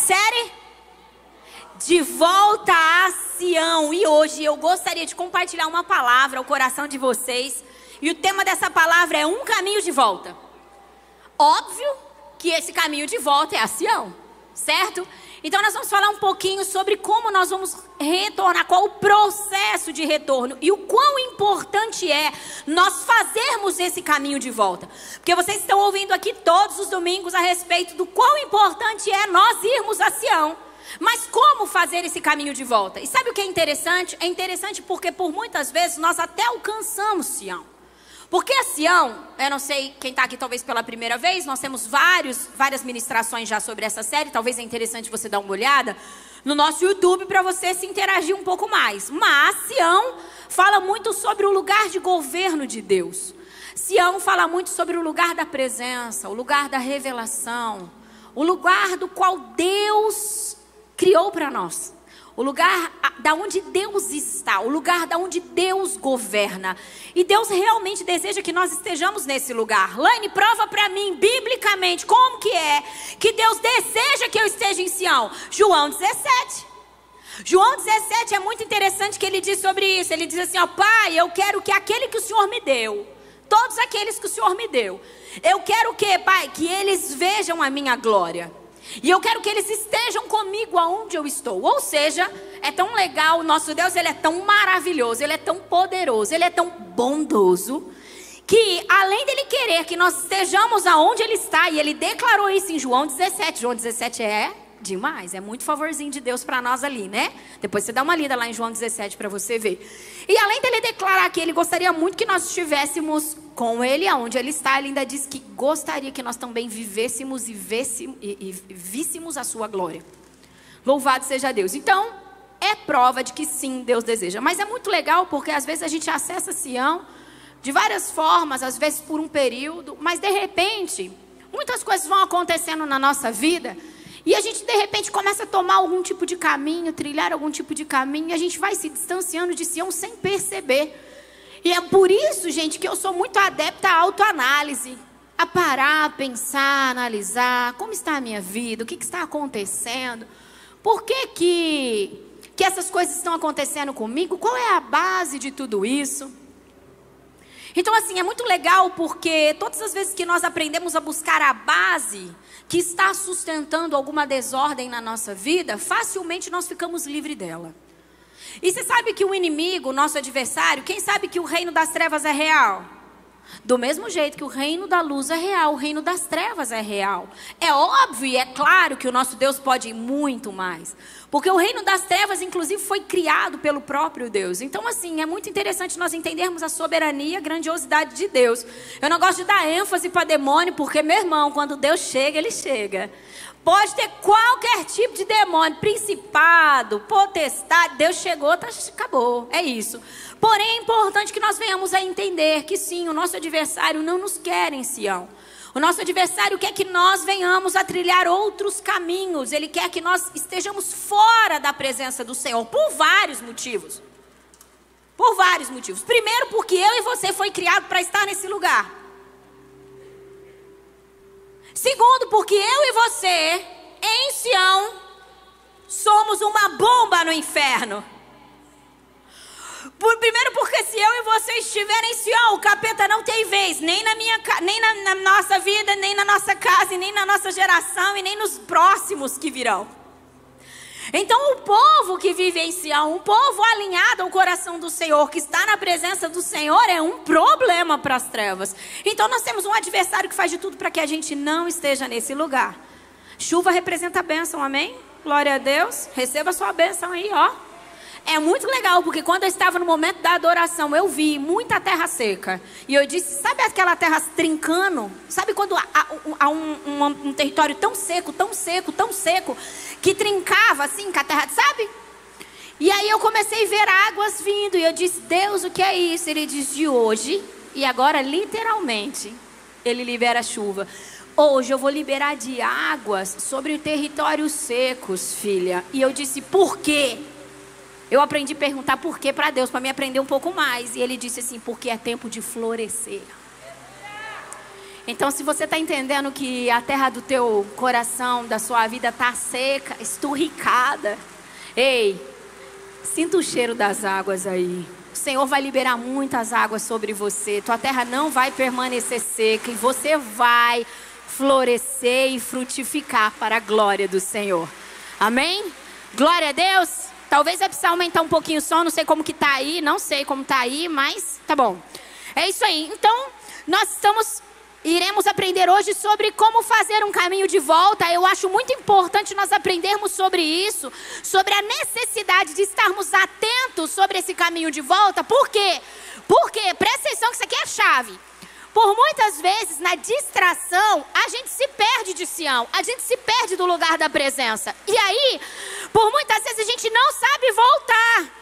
série? De volta a Sião. E hoje eu gostaria de compartilhar uma palavra ao coração de vocês. E o tema dessa palavra é um caminho de volta. Óbvio que esse caminho de volta é a Sião, certo? Então nós vamos falar um pouquinho sobre como nós vamos retornar, qual o processo de retorno e o quão importante é nós fazermos esse caminho de volta. Porque vocês estão ouvindo aqui todos os domingos a respeito do quão importante é nós irmos a Sião. Mas como fazer esse caminho de volta? E sabe o que é interessante? É interessante porque por muitas vezes nós até alcançamos Sião. Porque Sião, eu não sei quem está aqui talvez pela primeira vez, nós temos vários, várias ministrações já sobre essa série, talvez é interessante você dar uma olhada no nosso YouTube para você se interagir um pouco mais. Mas Sião fala muito sobre o lugar de governo de Deus. Sião fala muito sobre o lugar da presença, o lugar da revelação, o lugar do qual Deus criou para nós o lugar da onde Deus está, o lugar da onde Deus governa. E Deus realmente deseja que nós estejamos nesse lugar. Laine, prova para mim, biblicamente, como que é que Deus deseja que eu esteja em Sião. João 17. João 17 é muito interessante que ele diz sobre isso. Ele diz assim: ó, Pai, eu quero que aquele que o Senhor me deu, todos aqueles que o Senhor me deu, eu quero que, Pai, que eles vejam a minha glória. E eu quero que eles estejam comigo aonde eu estou. Ou seja, é tão legal, nosso Deus, ele é tão maravilhoso, ele é tão poderoso, ele é tão bondoso, que além dele querer que nós estejamos aonde ele está, e ele declarou isso em João 17. João 17 é demais, é muito favorzinho de Deus para nós ali, né? Depois você dá uma lida lá em João 17 para você ver. E além dele declarar que ele gostaria muito que nós estivéssemos com ele aonde ele está, ele ainda diz que gostaria que nós também vivêssemos e, vêssemos, e, e víssemos a sua glória. Louvado seja Deus. Então, é prova de que sim, Deus deseja. Mas é muito legal porque às vezes a gente acessa Sião de várias formas, às vezes por um período, mas de repente, muitas coisas vão acontecendo na nossa vida e a gente de repente começa a tomar algum tipo de caminho, trilhar algum tipo de caminho, e a gente vai se distanciando de Sião sem perceber. E é por isso, gente, que eu sou muito adepta à autoanálise. A parar, pensar, analisar como está a minha vida, o que, que está acontecendo, por que, que, que essas coisas estão acontecendo comigo, qual é a base de tudo isso. Então, assim, é muito legal porque todas as vezes que nós aprendemos a buscar a base que está sustentando alguma desordem na nossa vida, facilmente nós ficamos livres dela. E você sabe que o inimigo, nosso adversário, quem sabe que o reino das trevas é real? Do mesmo jeito que o reino da luz é real, o reino das trevas é real. É óbvio e é claro que o nosso Deus pode ir muito mais. Porque o reino das trevas, inclusive, foi criado pelo próprio Deus. Então, assim, é muito interessante nós entendermos a soberania, a grandiosidade de Deus. Eu não gosto de dar ênfase para demônio, porque, meu irmão, quando Deus chega, ele chega. Pode ter qualquer tipo de demônio, principado, potestade. Deus chegou, tá, acabou. É isso. Porém, é importante que nós venhamos a entender que sim, o nosso adversário não nos quer em Sião. O nosso adversário quer que nós venhamos a trilhar outros caminhos. Ele quer que nós estejamos fora da presença do Senhor por vários motivos. Por vários motivos. Primeiro, porque eu e você foi criado para estar nesse lugar. Segundo, porque eu e você, em Sião, somos uma bomba no inferno. Por, primeiro, porque se eu e você estiverem em Sião, o capeta não tem vez, nem na, minha, nem na, na nossa vida, nem na nossa casa, nem na nossa geração, e nem nos próximos que virão. Então, o povo que vive em Sião, um povo alinhado ao coração do Senhor, que está na presença do Senhor, é um problema para as trevas. Então, nós temos um adversário que faz de tudo para que a gente não esteja nesse lugar. Chuva representa a bênção, amém? Glória a Deus. Receba a sua bênção aí, ó. É muito legal, porque quando eu estava no momento da adoração, eu vi muita terra seca. E eu disse: sabe aquela terra trincando? Sabe quando há, um, um, um, território tão seco, tão seco, tão seco, que trincava assim com a terra, sabe? E aí eu comecei a ver águas vindo. E eu disse: Deus, o que é isso? Ele diz: de hoje. E agora, literalmente, ele libera chuva. Hoje eu vou liberar de águas sobre territórios secos, filha. E eu disse: por quê? Eu aprendi a perguntar por que para Deus, para me aprender um pouco mais. E ele disse assim: porque é tempo de florescer. Então, se você está entendendo que a terra do teu coração, da sua vida está seca, esturricada, ei, sinta o cheiro das águas aí. O Senhor vai liberar muitas águas sobre você. Tua terra não vai permanecer seca e você vai florescer e frutificar para a glória do Senhor. Amém? Glória a Deus. Talvez é precisar aumentar um pouquinho o som, não sei como que tá aí, não sei como tá aí, mas tá bom. É isso aí. Então, nós estamos Iremos aprender hoje sobre como fazer um caminho de volta. Eu acho muito importante nós aprendermos sobre isso, sobre a necessidade de estarmos atentos sobre esse caminho de volta. Por quê? Porque, presta atenção que isso aqui é chave. Por muitas vezes, na distração, a gente se perde de Sião, a gente se perde do lugar da presença. E aí, por muitas vezes, a gente não sabe voltar.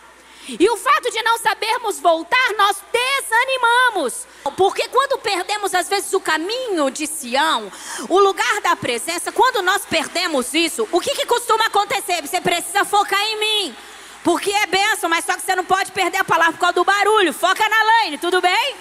E o fato de não sabermos voltar, nós desanimamos. Porque quando perdemos, às vezes, o caminho de Sião, o lugar da presença, quando nós perdemos isso, o que, que costuma acontecer? Você precisa focar em mim. Porque é benção, mas só que você não pode perder a palavra por causa do barulho. Foca na Laine, tudo bem?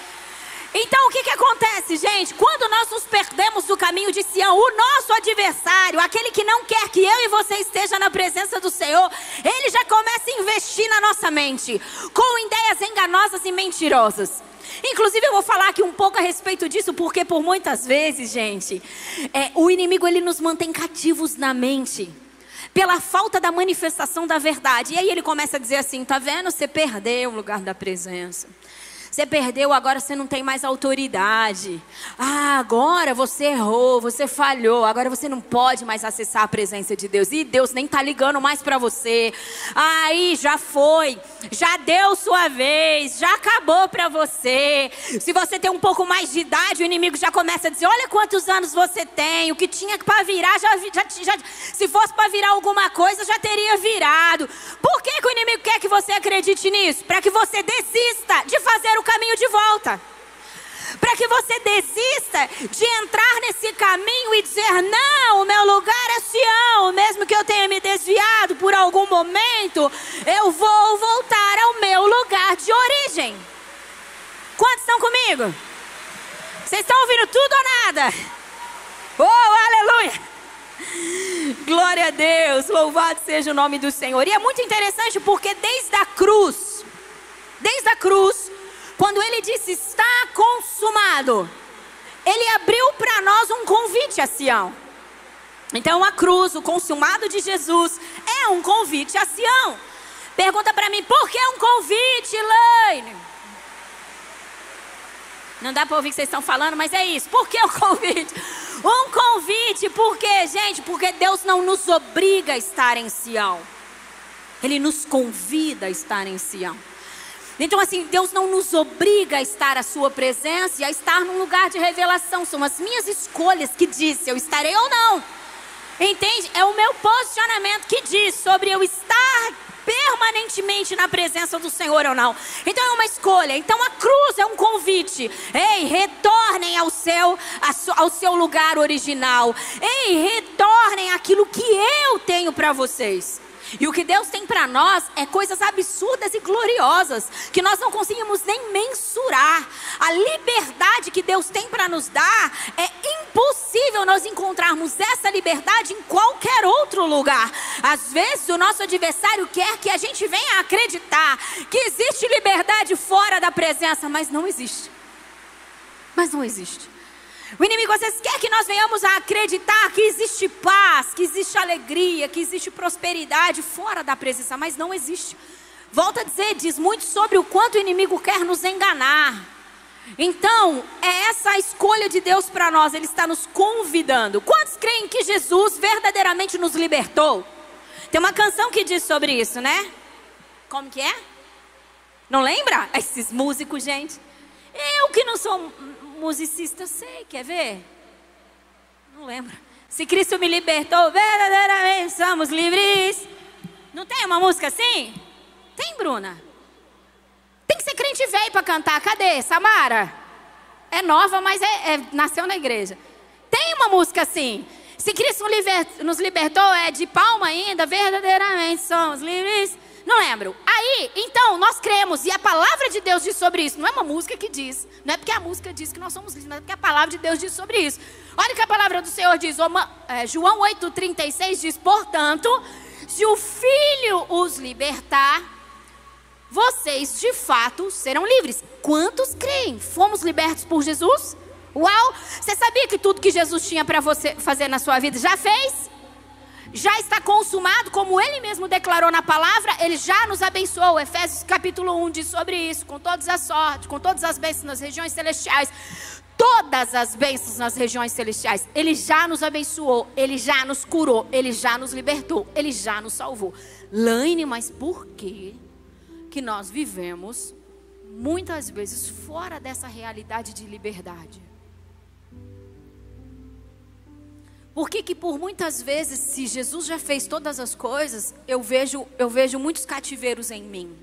Então o que, que acontece, gente? Quando nós nos perdemos do caminho de Sião, o nosso adversário, aquele que não quer que eu e você esteja na presença do Senhor, ele já começa a investir na nossa mente com ideias enganosas e mentirosas. Inclusive eu vou falar aqui um pouco a respeito disso, porque por muitas vezes, gente, é, o inimigo ele nos mantém cativos na mente pela falta da manifestação da verdade. E aí ele começa a dizer assim: tá vendo? Você perdeu o lugar da presença. Você perdeu, agora você não tem mais autoridade. Ah, agora você errou, você falhou, agora você não pode mais acessar a presença de Deus. E Deus nem tá ligando mais para você. Aí já foi, já deu sua vez, já acabou para você. Se você tem um pouco mais de idade, o inimigo já começa a dizer: Olha quantos anos você tem, o que tinha para virar, já, já, já se fosse para virar alguma coisa, já teria virado. Por que, que o inimigo quer que você acredite nisso? Para que você desista de fazer o caminho de volta. Para que você desista de entrar nesse caminho e dizer: não, o meu lugar é Sião, mesmo que eu tenha me desviado por algum momento, eu vou voltar ao meu lugar de origem. Quantos estão comigo? Vocês estão ouvindo tudo ou nada? Oh, aleluia! Glória a Deus, louvado seja o nome do Senhor. E é muito interessante porque desde a cruz, desde a cruz, quando ele disse está consumado, ele abriu para nós um convite a Sião. Então a cruz, o consumado de Jesus, é um convite a Sião. Pergunta para mim, por que um convite, Elaine? Não dá para ouvir o que vocês estão falando, mas é isso. Por que um convite? Um convite, porque, gente, porque Deus não nos obriga a estar em Sião. Ele nos convida a estar em Sião. Então, assim, Deus não nos obriga a estar à Sua presença e a estar num lugar de revelação. São as minhas escolhas que diz se eu estarei ou não. Entende? É o meu posicionamento que diz sobre eu estar permanentemente na presença do Senhor ou não. Então é uma escolha. Então a cruz é um convite. Ei, retornem ao seu, ao seu lugar original. Ei, retornem aquilo que eu tenho para vocês. E o que Deus tem para nós é coisas absurdas e gloriosas, que nós não conseguimos nem mensurar. A liberdade que Deus tem para nos dar é impossível nós encontrarmos essa liberdade em qualquer outro lugar. Às vezes o nosso adversário quer que a gente venha acreditar que existe liberdade fora da presença, mas não existe. Mas não existe. O inimigo às vezes quer que nós venhamos a acreditar que existe paz, que existe alegria, que existe prosperidade fora da presença, mas não existe. Volta a dizer, diz muito sobre o quanto o inimigo quer nos enganar. Então, é essa a escolha de Deus para nós, Ele está nos convidando. Quantos creem que Jesus verdadeiramente nos libertou? Tem uma canção que diz sobre isso, né? Como que é? Não lembra? Esses músicos, gente. Eu que não sou musicista, sei, quer ver? Não lembro. Se Cristo me libertou, verdadeiramente somos livres. Não tem uma música assim? Tem, Bruna? Tem que ser crente velho para cantar. Cadê? Samara? É nova, mas é, é, nasceu na igreja. Tem uma música assim. Se Cristo nos libertou, é de palma ainda, verdadeiramente somos livres. Não lembro. Aí, então, nós cremos, e a palavra de Deus diz sobre isso. Não é uma música que diz. Não é porque a música diz que nós somos livres, mas é porque a palavra de Deus diz sobre isso. Olha o que a palavra do Senhor diz. É, João 8,36 diz: Portanto, se o Filho os libertar, vocês de fato serão livres. Quantos creem? Fomos libertos por Jesus? Uau! Você sabia que tudo que Jesus tinha para você fazer na sua vida já fez? Já está consumado, como ele mesmo declarou na palavra, ele já nos abençoou. Efésios capítulo 1 diz sobre isso, com todas as sortes, com todas as bênçãos nas regiões celestiais. Todas as bênçãos nas regiões celestiais. Ele já nos abençoou, ele já nos curou, ele já nos libertou, ele já nos salvou. Laine, mas por que que nós vivemos muitas vezes fora dessa realidade de liberdade? Por que, que por muitas vezes, se Jesus já fez todas as coisas, eu vejo, eu vejo muitos cativeiros em mim?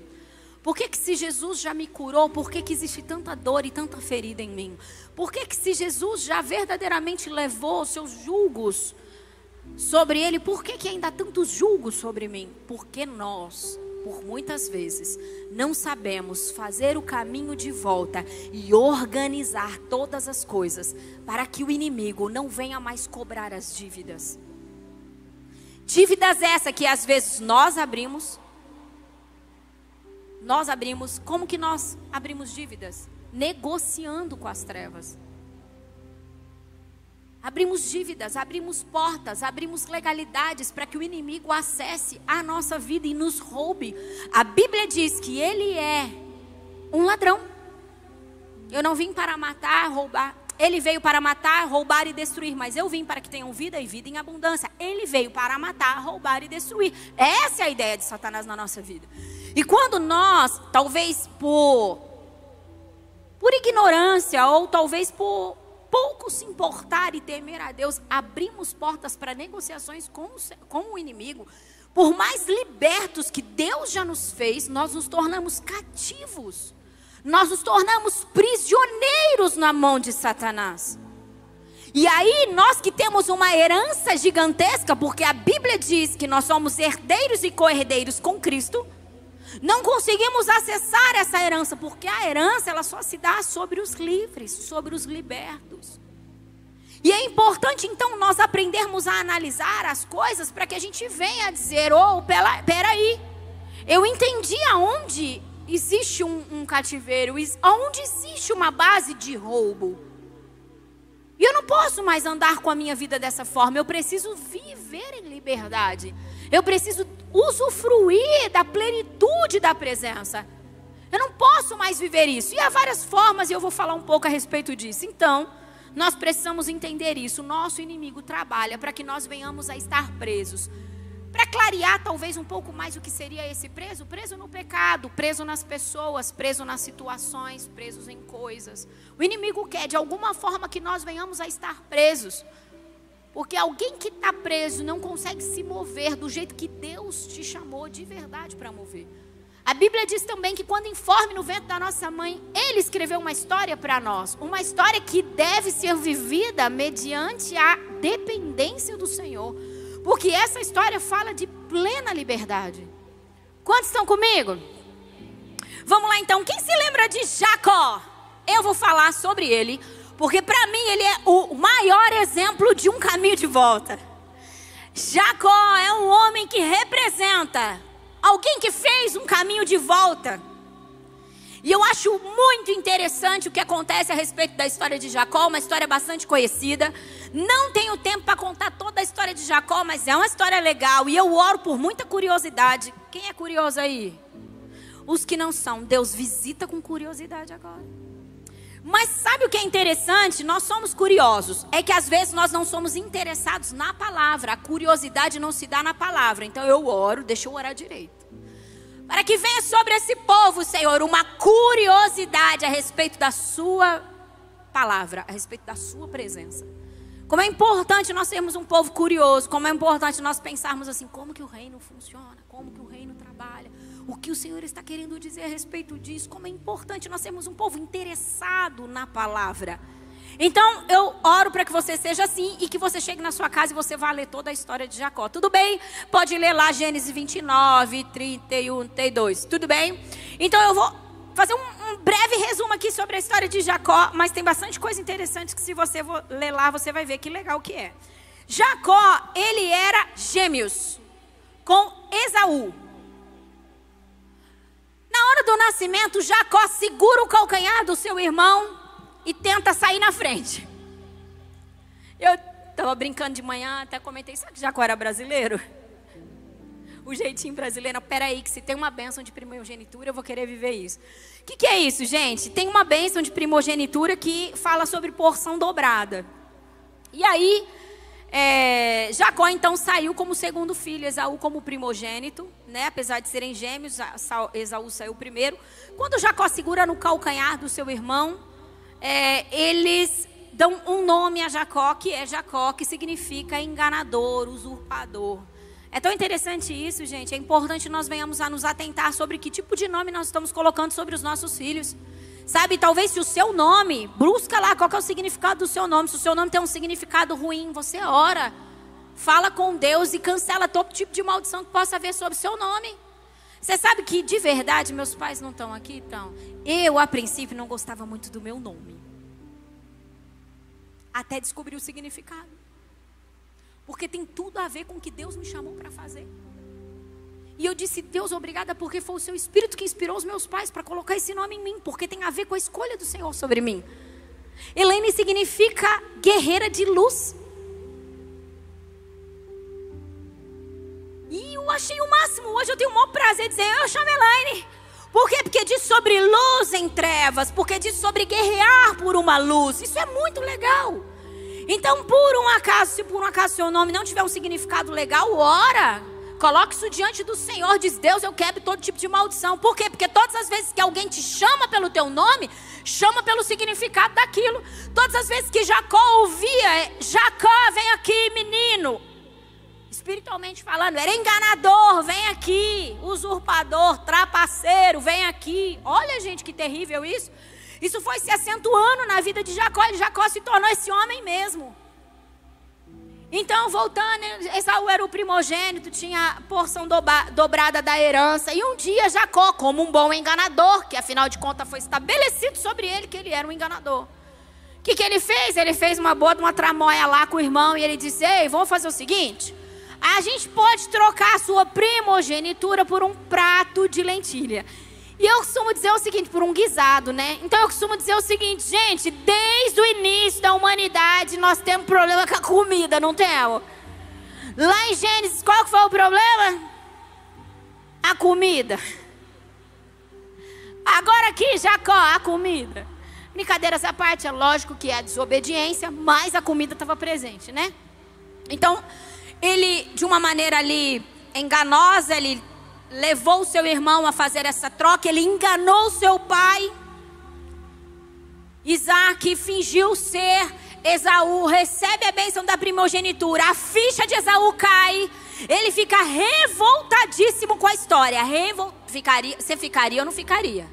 Por que, que se Jesus já me curou, por que, que existe tanta dor e tanta ferida em mim? Por que, que se Jesus já verdadeiramente levou os seus julgos sobre ele, por que, que ainda há tantos julgos sobre mim? Porque nós por muitas vezes, não sabemos fazer o caminho de volta e organizar todas as coisas para que o inimigo não venha mais cobrar as dívidas. Dívidas essa que às vezes nós abrimos. Nós abrimos, como que nós abrimos dívidas? Negociando com as trevas. Abrimos dívidas, abrimos portas, abrimos legalidades para que o inimigo acesse a nossa vida e nos roube. A Bíblia diz que ele é um ladrão. Eu não vim para matar, roubar. Ele veio para matar, roubar e destruir, mas eu vim para que tenham vida e vida em abundância. Ele veio para matar, roubar e destruir. Essa é a ideia de Satanás na nossa vida. E quando nós, talvez por por ignorância ou talvez por pouco se importar e temer a Deus, abrimos portas para negociações com, com o inimigo. Por mais libertos que Deus já nos fez, nós nos tornamos cativos. Nós nos tornamos prisioneiros na mão de Satanás. E aí, nós que temos uma herança gigantesca, porque a Bíblia diz que nós somos herdeiros e co-herdeiros com Cristo, não conseguimos acessar essa herança, porque a herança ela só se dá sobre os livres, sobre os libertos. E é importante então nós aprendermos a analisar as coisas para que a gente venha dizer: oh, pera, peraí, eu entendi aonde existe um, um cativeiro, aonde existe uma base de roubo. E eu não posso mais andar com a minha vida dessa forma, eu preciso viver em liberdade. Eu preciso usufruir da plenitude da presença. Eu não posso mais viver isso. E há várias formas, e eu vou falar um pouco a respeito disso. Então, nós precisamos entender isso. O nosso inimigo trabalha para que nós venhamos a estar presos. Para clarear talvez um pouco mais o que seria esse preso, preso no pecado, preso nas pessoas, preso nas situações, presos em coisas. O inimigo quer de alguma forma que nós venhamos a estar presos. Porque alguém que está preso não consegue se mover do jeito que Deus te chamou de verdade para mover. A Bíblia diz também que quando informe no ventre da nossa mãe, Ele escreveu uma história para nós. Uma história que deve ser vivida mediante a dependência do Senhor. Porque essa história fala de plena liberdade. Quantos estão comigo? Vamos lá então. Quem se lembra de Jacó? Eu vou falar sobre ele porque para mim ele é o maior exemplo de um caminho de volta. Jacó é um homem que representa alguém que fez um caminho de volta. E eu acho muito interessante o que acontece a respeito da história de Jacó, uma história bastante conhecida. Não tenho tempo para contar toda a história de Jacó, mas é uma história legal e eu oro por muita curiosidade. Quem é curioso aí? Os que não são, Deus visita com curiosidade agora. Mas sabe o que é interessante? Nós somos curiosos. É que às vezes nós não somos interessados na palavra. A curiosidade não se dá na palavra. Então eu oro, deixa eu orar direito. Para que venha sobre esse povo, Senhor, uma curiosidade a respeito da Sua palavra, a respeito da Sua presença. Como é importante nós sermos um povo curioso, como é importante nós pensarmos assim: como que o reino funciona, como que o reino trabalha o que o Senhor está querendo dizer a respeito disso, como é importante nós sermos um povo interessado na palavra. Então, eu oro para que você seja assim e que você chegue na sua casa e você vá ler toda a história de Jacó. Tudo bem? Pode ler lá Gênesis 29, 31, 32. Tudo bem? Então, eu vou fazer um, um, breve resumo aqui sobre a história de Jacó, mas tem bastante coisa interessante que se você ler lá, você vai ver que legal que é. Jacó, ele era gêmeos com Esaú. Na hora do nascimento, Jacó segura o calcanhar do seu irmão e tenta sair na frente. Eu estava brincando de manhã, até comentei, sabe que Jacó era brasileiro? O jeitinho brasileiro, peraí, que se tem uma bênção de primogenitura, eu vou querer viver isso. O que, que é isso, gente? Tem uma bênção de primogenitura que fala sobre porção dobrada. E aí, é, Jacó então saiu como segundo filho, Esaú como primogênito, né? apesar de serem gêmeos, Esaú saiu primeiro. Quando Jacó segura no calcanhar do seu irmão, é, eles dão um nome a Jacó, que é Jacó, que significa enganador, usurpador. É tão interessante isso, gente. É importante nós venhamos a nos atentar sobre que tipo de nome nós estamos colocando sobre os nossos filhos. Sabe, talvez se o seu nome, busca lá qual é o significado do seu nome. Se o seu nome tem um significado ruim, você ora, fala com Deus e cancela todo tipo de maldição que possa haver sobre o seu nome. Você sabe que de verdade meus pais não estão aqui, então. Eu a princípio não gostava muito do meu nome. Até descobrir o significado. Porque tem tudo a ver com o que Deus me chamou para fazer. E eu disse, Deus, obrigada, porque foi o seu espírito que inspirou os meus pais para colocar esse nome em mim, porque tem a ver com a escolha do Senhor sobre mim. Helene significa guerreira de luz. E eu achei o máximo. Hoje eu tenho o maior prazer de dizer, eu chamo Elaine. Por quê? Porque diz sobre luz em trevas, porque diz sobre guerrear por uma luz. Isso é muito legal. Então, por um acaso, se por um acaso seu nome não tiver um significado legal, ora. Coloque isso diante do Senhor, diz Deus, eu quebro todo tipo de maldição. Por quê? Porque todas as vezes que alguém te chama pelo teu nome, chama pelo significado daquilo. Todas as vezes que Jacó ouvia, Jacó, vem aqui, menino espiritualmente falando, era enganador, vem aqui, usurpador, trapaceiro, vem aqui. Olha, gente, que terrível isso. Isso foi se acentuando na vida de Jacó, e Jacó se tornou esse homem mesmo. Então, voltando, Esaú era o primogênito, tinha porção dobrada da herança. E um dia Jacó, como um bom enganador, que afinal de contas foi estabelecido sobre ele que ele era um enganador. O que, que ele fez? Ele fez uma boa uma tramóia lá com o irmão e ele disse: Ei, vamos fazer o seguinte: a gente pode trocar a sua primogenitura por um prato de lentilha. E eu costumo dizer o seguinte, por um guisado, né? Então eu costumo dizer o seguinte, gente, desde o início da humanidade nós temos problema com a comida, não temos? Lá em Gênesis, qual que foi o problema? A comida. Agora aqui, Jacó, a comida. Brincadeiras à parte, é lógico que é a desobediência, mas a comida estava presente, né? Então, ele, de uma maneira ali enganosa, ele levou seu irmão a fazer essa troca, ele enganou seu pai. Isaac fingiu ser Esaú, recebe a bênção da primogenitura, a ficha de Esaú cai, ele fica revoltadíssimo com a história. Revol... Ficaria... Você ficaria ou não ficaria?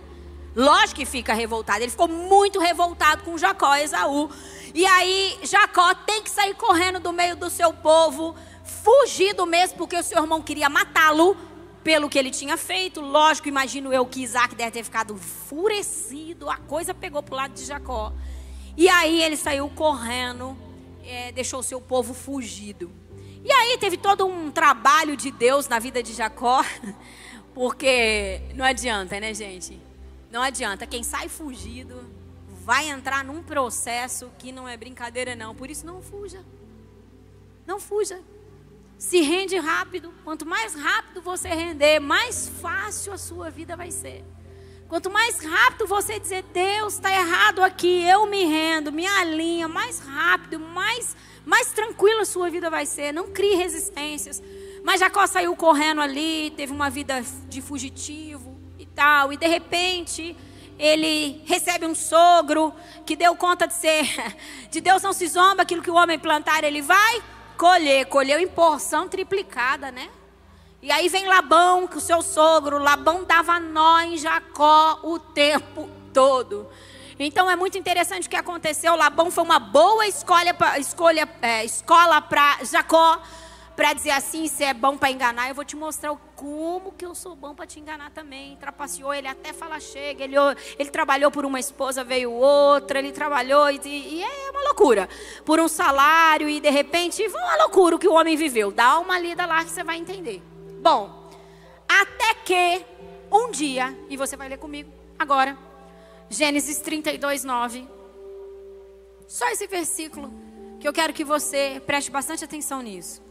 Lógico que fica revoltado. Ele ficou muito revoltado com Jacó e Esaú. E aí Jacó tem que sair correndo do meio do seu povo fugido mesmo, porque o seu irmão queria matá-lo pelo que ele tinha feito. Lógico, imagino eu que Isaac deve ter ficado enfurecido. A coisa pegou para o lado de Jacó. E aí ele saiu correndo, é, deixou o seu povo fugido. E aí teve todo um trabalho de Deus na vida de Jacó, porque não adianta, né, gente? Não adianta. Quem sai fugido vai entrar num processo que não é brincadeira, não. Por isso, não fuja. Não fuja. Se rende rápido. Quanto mais rápido você render, mais fácil a sua vida vai ser. Quanto mais rápido você dizer, Deus está errado aqui, eu me rendo, me alinha, mais rápido, mais, mais tranquila a sua vida vai ser. Não crie resistências. Mas Jacó saiu correndo ali, teve uma vida de fugitivo e tal, e de repente ele recebe um sogro que deu conta de ser, de Deus não se zomba, aquilo que o homem plantar ele vai colher, colheu em porção triplicada, né? E aí vem Labão, que o seu sogro, Labão dava nó em Jacó o tempo todo. Então é muito interessante o que aconteceu. Labão foi uma boa escolha, escolha é, escola para Jacó para dizer assim, se é bom para enganar, eu vou te mostrar como que eu sou bom para te enganar também. Trapaceou ele até falar chega. Ele, ele trabalhou por uma esposa, veio outra. Ele trabalhou e, e é uma loucura. Por um salário e de repente, foi uma loucura o que o homem viveu. Dá uma lida lá que você vai entender. Bom, até que um dia, e você vai ler comigo agora, Gênesis 32, 9. Só esse versículo que eu quero que você preste bastante atenção nisso.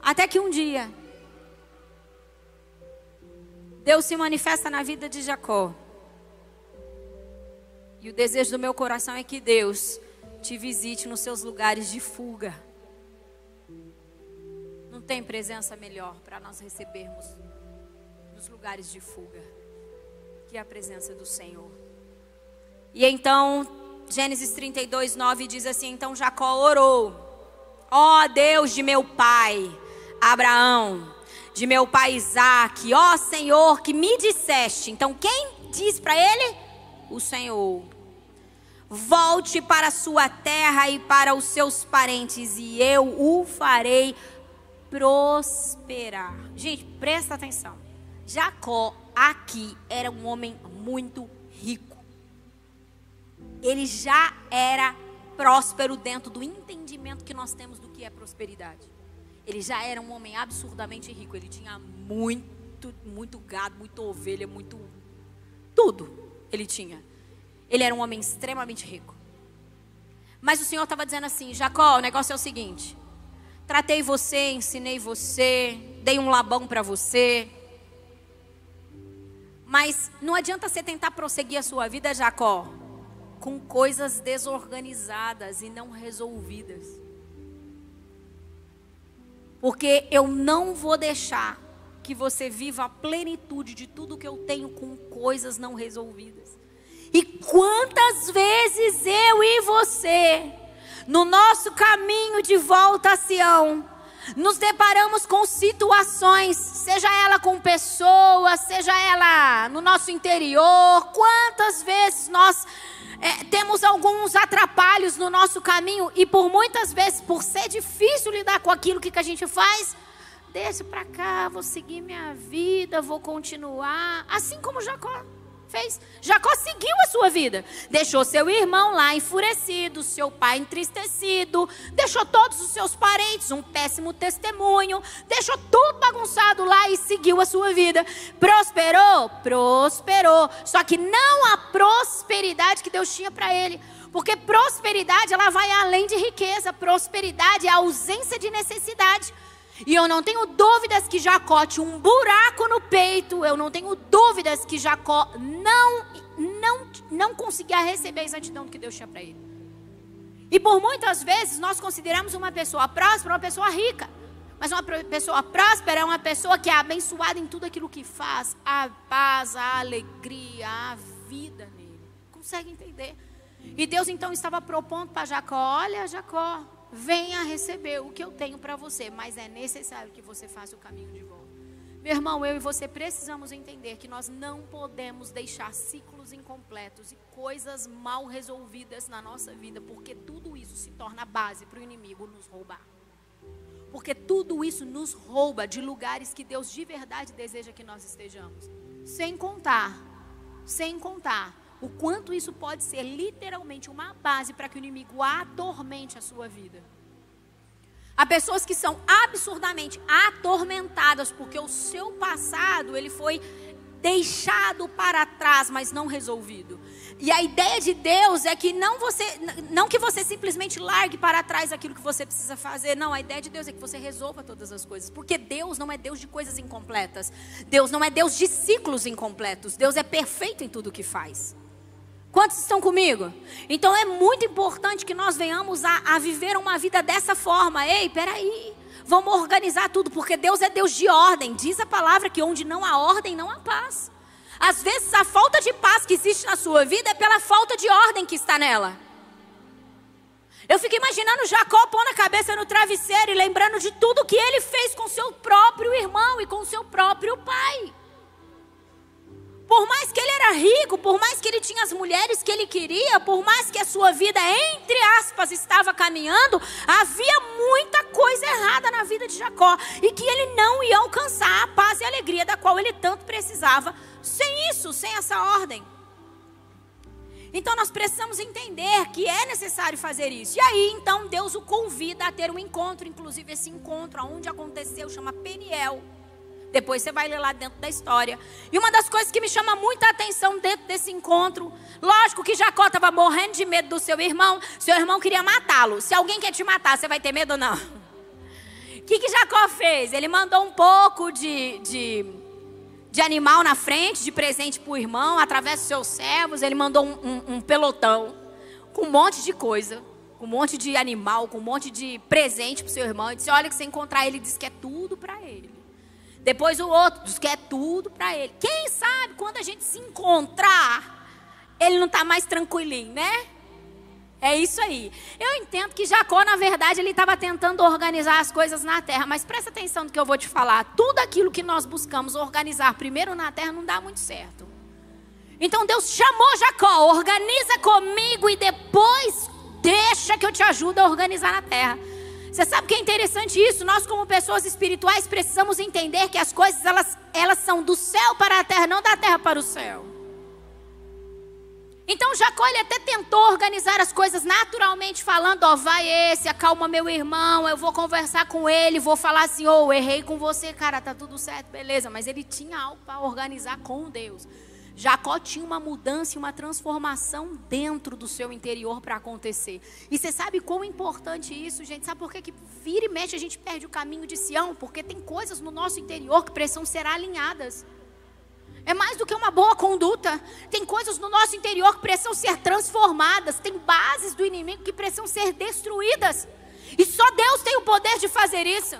Até que um dia, Deus se manifesta na vida de Jacó. E o desejo do meu coração é que Deus te visite nos seus lugares de fuga. Não tem presença melhor para nós recebermos nos lugares de fuga que a presença do Senhor. E então, Gênesis 32, 9 diz assim: Então Jacó orou, ó oh, Deus de meu pai, Abraão, de meu pai Isaac, ó Senhor, que me disseste. Então, quem diz para ele? O Senhor. Volte para a sua terra e para os seus parentes, e eu o farei prosperar. Gente, presta atenção. Jacó aqui era um homem muito rico. Ele já era próspero dentro do entendimento que nós temos do que é prosperidade. Ele já era um homem absurdamente rico. Ele tinha muito, muito gado, muita ovelha, muito. Tudo ele tinha. Ele era um homem extremamente rico. Mas o Senhor estava dizendo assim: Jacó, o negócio é o seguinte. Tratei você, ensinei você, dei um labão para você. Mas não adianta você tentar prosseguir a sua vida, Jacó, com coisas desorganizadas e não resolvidas. Porque eu não vou deixar que você viva a plenitude de tudo que eu tenho com coisas não resolvidas. E quantas vezes eu e você, no nosso caminho de volta a Sião, nos deparamos com situações, seja ela com pessoas, seja ela no nosso interior, quantas vezes nós é, temos alguns atrapalhos no nosso caminho e por muitas vezes, por ser difícil lidar com aquilo que, que a gente faz, deixa para cá, vou seguir minha vida, vou continuar, assim como Jacó fez. Jacó seguiu a sua vida. Deixou seu irmão lá enfurecido, seu pai entristecido, deixou todos os seus parentes um péssimo testemunho, deixou tudo bagunçado lá e seguiu a sua vida. Prosperou? Prosperou. Só que não a prosperidade que Deus tinha para ele. Porque prosperidade, ela vai além de riqueza. Prosperidade é a ausência de necessidade. E eu não tenho dúvidas que Jacó tinha um buraco no peito. Eu não tenho dúvidas que Jacó não, não, não conseguia receber a exatidão que Deus tinha para ele. E por muitas vezes nós consideramos uma pessoa próspera uma pessoa rica. Mas uma pessoa próspera é uma pessoa que é abençoada em tudo aquilo que faz. A paz, a alegria, a vida nele. Consegue entender? E Deus então estava propondo para Jacó: Olha, Jacó, venha receber o que eu tenho para você, mas é necessário que você faça o caminho de volta. Meu irmão, eu e você precisamos entender que nós não podemos deixar ciclos incompletos e coisas mal resolvidas na nossa vida, porque tudo isso se torna base para o inimigo nos roubar. Porque tudo isso nos rouba de lugares que Deus de verdade deseja que nós estejamos. Sem contar, sem contar o quanto isso pode ser literalmente uma base para que o inimigo atormente a sua vida. Há pessoas que são absurdamente atormentadas porque o seu passado ele foi deixado para trás, mas não resolvido. E a ideia de Deus é que não você, não que você simplesmente largue para trás aquilo que você precisa fazer. Não, a ideia de Deus é que você resolva todas as coisas, porque Deus não é Deus de coisas incompletas. Deus não é Deus de ciclos incompletos. Deus é perfeito em tudo que faz. Quantos estão comigo? Então é muito importante que nós venhamos a, a viver uma vida dessa forma. Ei, peraí. Vamos organizar tudo, porque Deus é Deus de ordem. Diz a palavra que onde não há ordem, não há paz. Às vezes a falta de paz que existe na sua vida é pela falta de ordem que está nela. Eu fico imaginando Jacó pondo a cabeça no travesseiro e lembrando de tudo que ele fez com seu próprio irmão e com seu próprio pai. Por mais que ele era rico, por mais que ele tinha as mulheres que ele queria, por mais que a sua vida, entre aspas, estava caminhando, havia muita coisa errada na vida de Jacó e que ele não ia alcançar a paz e a alegria da qual ele tanto precisava sem isso, sem essa ordem. Então nós precisamos entender que é necessário fazer isso. E aí, então, Deus o convida a ter um encontro, inclusive esse encontro onde aconteceu chama Peniel. Depois você vai ler lá dentro da história. E uma das coisas que me chama muita atenção dentro desse encontro, lógico que Jacó estava morrendo de medo do seu irmão, seu irmão queria matá-lo. Se alguém quer te matar, você vai ter medo ou não? O que, que Jacó fez? Ele mandou um pouco de, de, de animal na frente, de presente para o irmão, através dos seus servos. Ele mandou um, um, um pelotão com um monte de coisa com um monte de animal, com um monte de presente para seu irmão. E disse: Olha, que você encontrar ele, diz que é tudo para ele. Depois o outro diz que é tudo para ele. Quem sabe quando a gente se encontrar, ele não está mais tranquilinho, né? É isso aí. Eu entendo que Jacó, na verdade, ele estava tentando organizar as coisas na terra, mas presta atenção no que eu vou te falar. Tudo aquilo que nós buscamos organizar primeiro na terra não dá muito certo. Então Deus chamou Jacó, organiza comigo e depois deixa que eu te ajude a organizar na terra. Você sabe que é interessante isso? Nós, como pessoas espirituais, precisamos entender que as coisas elas, elas são do céu para a terra, não da terra para o céu. Então Jacó ele até tentou organizar as coisas naturalmente, falando: Ó, vai esse, acalma meu irmão, eu vou conversar com ele, vou falar assim: Ô, oh, errei com você, cara, tá tudo certo, beleza. Mas ele tinha algo para organizar com Deus. Jacó tinha uma mudança e uma transformação dentro do seu interior para acontecer. E você sabe quão importante isso, gente? Sabe por que, que vira e mexe a gente perde o caminho de Sião? Porque tem coisas no nosso interior que precisam ser alinhadas. É mais do que uma boa conduta. Tem coisas no nosso interior que precisam ser transformadas. Tem bases do inimigo que precisam ser destruídas. E só Deus tem o poder de fazer isso.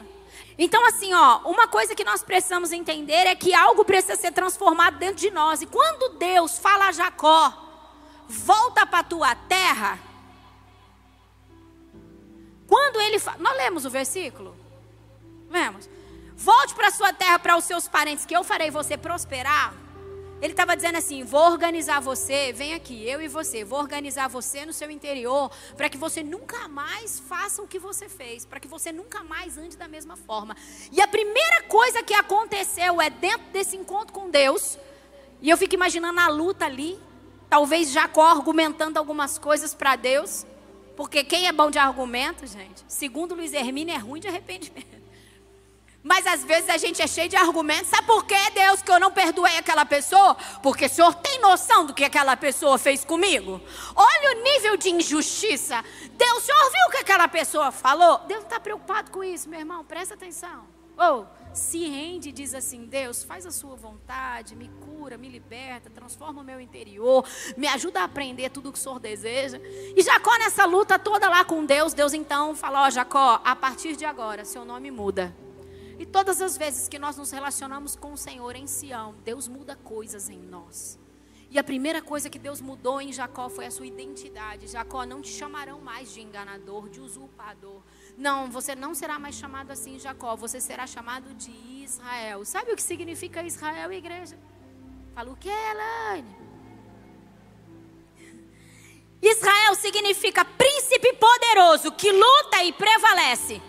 Então, assim, ó, uma coisa que nós precisamos entender é que algo precisa ser transformado dentro de nós. E quando Deus fala a Jacó, volta para a tua terra. Quando ele fala. Nós lemos o versículo? Lemos. Volte para a sua terra, para os seus parentes, que eu farei você prosperar. Ele estava dizendo assim: vou organizar você, vem aqui, eu e você, vou organizar você no seu interior, para que você nunca mais faça o que você fez, para que você nunca mais ande da mesma forma. E a primeira coisa que aconteceu é dentro desse encontro com Deus, e eu fico imaginando a luta ali, talvez Jacó argumentando algumas coisas para Deus, porque quem é bom de argumento, gente, segundo Luiz Hermínio, é ruim de arrependimento. Mas às vezes a gente é cheio de argumentos. Sabe por que, Deus, que eu não perdoei aquela pessoa? Porque o Senhor tem noção do que aquela pessoa fez comigo? Olha o nível de injustiça. Deus, o Senhor viu o que aquela pessoa falou? Deus está preocupado com isso, meu irmão. Presta atenção. Ou oh, se rende e diz assim: Deus, faz a sua vontade, me cura, me liberta, transforma o meu interior, me ajuda a aprender tudo o que o Senhor deseja. E Jacó, nessa luta toda lá com Deus, Deus então fala: Ó, oh, Jacó, a partir de agora, seu nome muda. E todas as vezes que nós nos relacionamos com o Senhor em Sião, Deus muda coisas em nós. E a primeira coisa que Deus mudou em Jacó foi a sua identidade. Jacó, não te chamarão mais de enganador, de usurpador. Não, você não será mais chamado assim, Jacó. Você será chamado de Israel. Sabe o que significa Israel, igreja? Fala o que, Elaine? Israel significa príncipe poderoso que luta e prevalece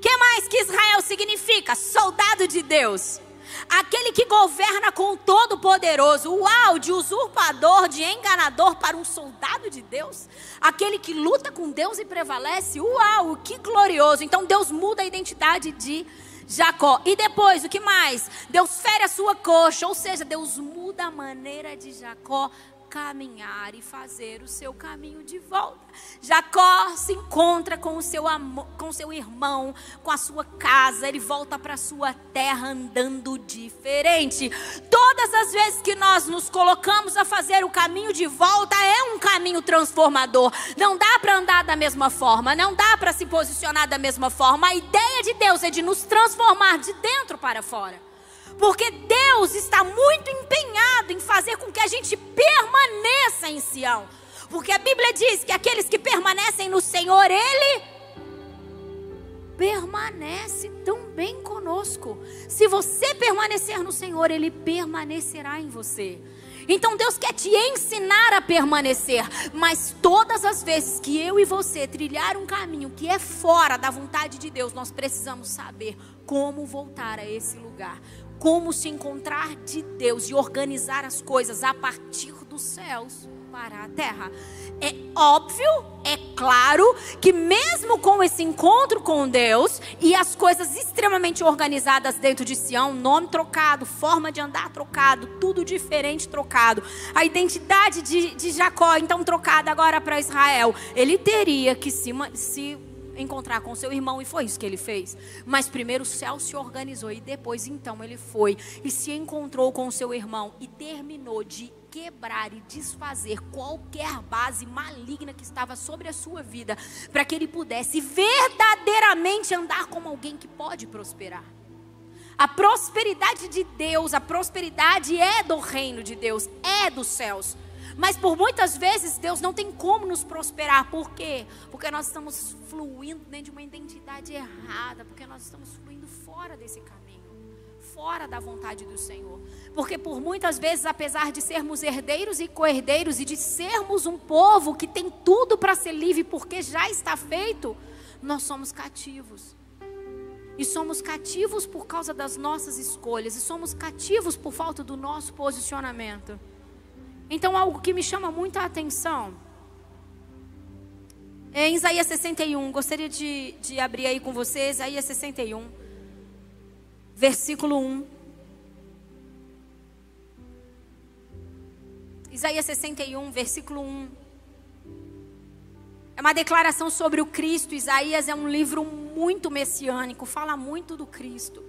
que mais que Israel significa? Soldado de Deus. Aquele que governa com o Todo-Poderoso. Uau, de usurpador, de enganador para um soldado de Deus. Aquele que luta com Deus e prevalece. Uau, que glorioso. Então Deus muda a identidade de Jacó. E depois, o que mais? Deus fere a sua coxa, ou seja, Deus muda a maneira de Jacó caminhar e fazer o seu caminho de volta. Jacó se encontra com o seu amor, com seu irmão, com a sua casa, ele volta para sua terra andando diferente. Todas as vezes que nós nos colocamos a fazer o caminho de volta é um caminho transformador. Não dá para andar da mesma forma, não dá para se posicionar da mesma forma. A ideia de Deus é de nos transformar de dentro para fora. Porque Deus está muito empenhado em fazer com que a gente permaneça em Sião. Porque a Bíblia diz que aqueles que permanecem no Senhor, Ele permanece conosco conosco. Se você permanecer no Senhor, Ele permanecerá em você. Então Deus quer te ensinar a permanecer, mas todas as vezes que eu e você trilhar um caminho que é fora da vontade de Deus, nós precisamos saber como voltar a esse lugar, como se encontrar de Deus e organizar as coisas a partir dos céus para a terra. É óbvio, é claro, que mesmo com esse encontro com Deus e as coisas extremamente organizadas dentro de Sião, nome trocado, forma de andar trocado, tudo diferente trocado, a identidade de, de Jacó então trocada agora para Israel, ele teria que se, se encontrar com seu irmão e foi isso que ele fez. Mas primeiro o céu se organizou e depois então ele foi e se encontrou com seu irmão e terminou de quebrar e desfazer qualquer base maligna que estava sobre a sua vida, para que ele pudesse verdadeiramente andar como alguém que pode prosperar. A prosperidade de Deus, a prosperidade é do reino de Deus, é dos céus. Mas por muitas vezes Deus não tem como nos prosperar. Por quê? Porque nós estamos fluindo dentro de uma identidade errada, porque nós estamos fluindo fora desse caminho fora da vontade do Senhor. Porque por muitas vezes, apesar de sermos herdeiros e co-herdeiros e de sermos um povo que tem tudo para ser livre porque já está feito, nós somos cativos. E somos cativos por causa das nossas escolhas, e somos cativos por falta do nosso posicionamento. Então, algo que me chama muita atenção é em Isaías 61. Gostaria de, de abrir aí com vocês, Isaías 61 versículo 1. Isaías 61, versículo 1. É uma declaração sobre o Cristo. Isaías é um livro muito messiânico, fala muito do Cristo.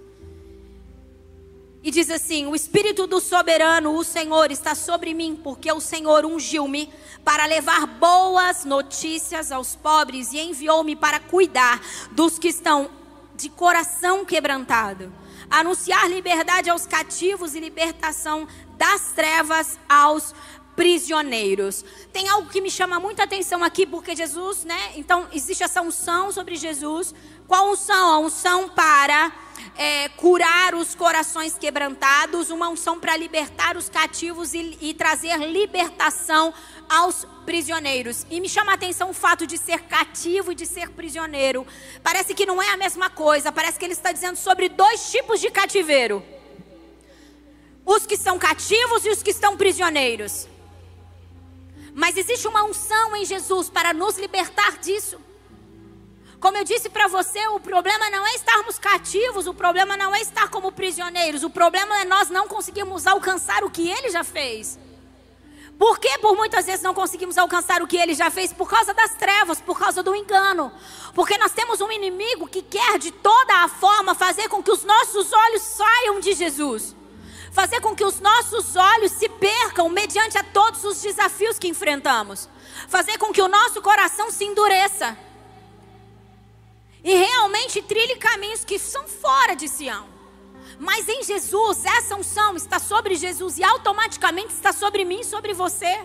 E diz assim: O Espírito do Soberano, o Senhor, está sobre mim, porque o Senhor ungiu-me para levar boas notícias aos pobres e enviou-me para cuidar dos que estão de coração quebrantado anunciar liberdade aos cativos e libertação das trevas aos prisioneiros. Tem algo que me chama muita atenção aqui, porque Jesus, né? Então, existe essa unção sobre Jesus. Qual unção? A unção para é, curar os corações quebrantados, uma unção para libertar os cativos e, e trazer libertação aos prisioneiros. E me chama a atenção o fato de ser cativo e de ser prisioneiro. Parece que não é a mesma coisa. Parece que ele está dizendo sobre dois tipos de cativeiro: os que são cativos e os que estão prisioneiros. Mas existe uma unção em Jesus para nos libertar disso. Como eu disse para você, o problema não é estarmos cativos, o problema não é estar como prisioneiros, o problema é nós não conseguirmos alcançar o que ele já fez. Por que por muitas vezes não conseguimos alcançar o que ele já fez? Por causa das trevas, por causa do engano. Porque nós temos um inimigo que quer de toda a forma fazer com que os nossos olhos saiam de Jesus. Fazer com que os nossos olhos se percam mediante a todos os desafios que enfrentamos. Fazer com que o nosso coração se endureça. E realmente trilhe caminhos que são fora de Sião. Mas em Jesus, essa unção está sobre Jesus e automaticamente está sobre mim e sobre você.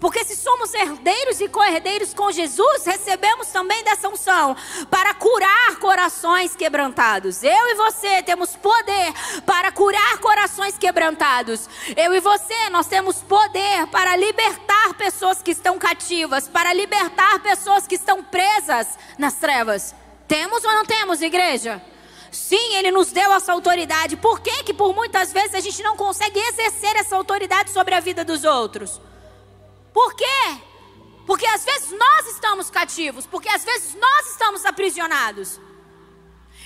Porque se somos herdeiros e co-herdeiros com Jesus, recebemos também dessa unção para curar corações quebrantados. Eu e você temos poder para curar corações quebrantados. Eu e você, nós temos poder para libertar pessoas que estão cativas, para libertar pessoas que estão presas nas trevas. Temos ou não temos, igreja? Sim, Ele nos deu essa autoridade. Por que, que por muitas vezes a gente não consegue exercer essa autoridade sobre a vida dos outros? Por quê? Porque às vezes nós estamos cativos, porque às vezes nós estamos aprisionados.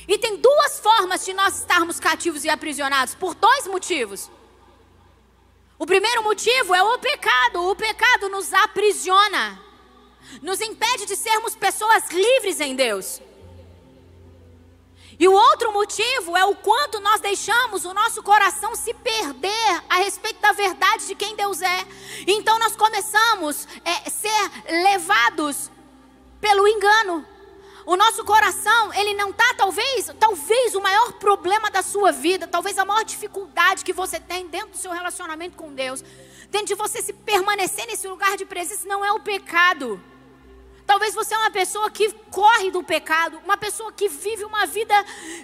E tem duas formas de nós estarmos cativos e aprisionados, por dois motivos. O primeiro motivo é o pecado. O pecado nos aprisiona, nos impede de sermos pessoas livres em Deus. E o outro motivo é o quanto nós deixamos o nosso coração se perder a respeito da verdade de quem Deus é. Então nós começamos a é, ser levados pelo engano. O nosso coração, ele não está, talvez, talvez o maior problema da sua vida, talvez a maior dificuldade que você tem dentro do seu relacionamento com Deus, dentro de você se permanecer nesse lugar de presença, não é o pecado. Talvez você é uma pessoa que corre do pecado, uma pessoa que vive uma vida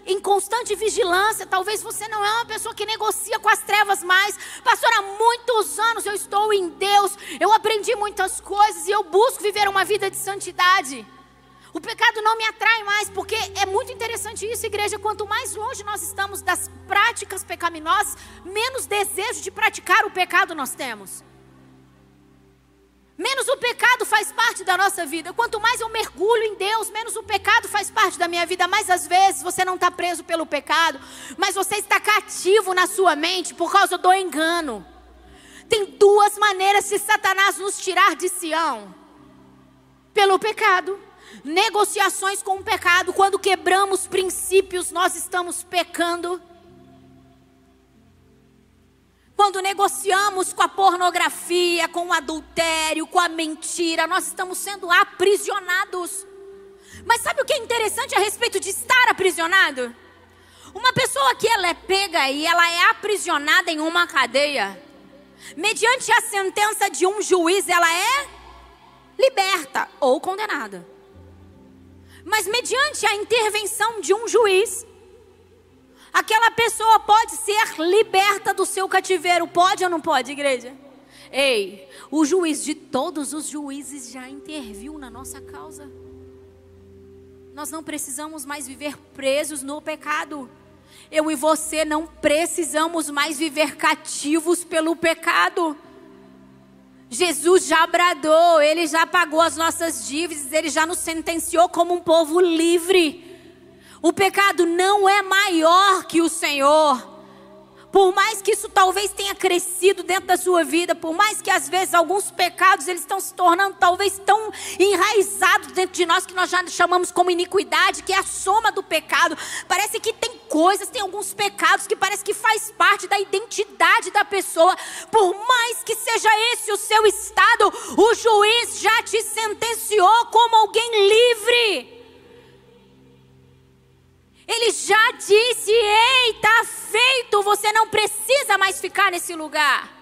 em constante vigilância. Talvez você não é uma pessoa que negocia com as trevas mais. Pastor, há muitos anos eu estou em Deus, eu aprendi muitas coisas e eu busco viver uma vida de santidade. O pecado não me atrai mais, porque é muito interessante isso, igreja. Quanto mais longe nós estamos das práticas pecaminosas, menos desejo de praticar o pecado nós temos menos o pecado faz parte da nossa vida. Quanto mais eu mergulho em Deus, menos o pecado faz parte da minha vida. Mas às vezes você não está preso pelo pecado, mas você está cativo na sua mente por causa do engano. Tem duas maneiras de Satanás nos tirar de Sião: pelo pecado. Negociações com o pecado, quando quebramos princípios, nós estamos pecando. Quando negociamos com a pornografia, com o adultério, com a mentira, nós estamos sendo aprisionados. Mas sabe o que é interessante a respeito de estar aprisionado? Uma pessoa que ela é pega e ela é aprisionada em uma cadeia, mediante a sentença de um juiz, ela é liberta ou condenada. Mas mediante a intervenção de um juiz, Aquela pessoa pode ser liberta do seu cativeiro, pode ou não pode, igreja? Ei, o juiz de todos os juízes já interviu na nossa causa. Nós não precisamos mais viver presos no pecado. Eu e você não precisamos mais viver cativos pelo pecado. Jesus já bradou, ele já pagou as nossas dívidas, ele já nos sentenciou como um povo livre. O pecado não é maior que o Senhor. Por mais que isso talvez tenha crescido dentro da sua vida, por mais que às vezes alguns pecados eles estão se tornando talvez tão enraizados dentro de nós que nós já chamamos como iniquidade, que é a soma do pecado. Parece que tem coisas, tem alguns pecados que parece que faz parte da identidade da pessoa. Por mais que seja esse o seu estado, o juiz já te sentenciou como alguém livre. Ele já disse: Ei, está feito, você não precisa mais ficar nesse lugar.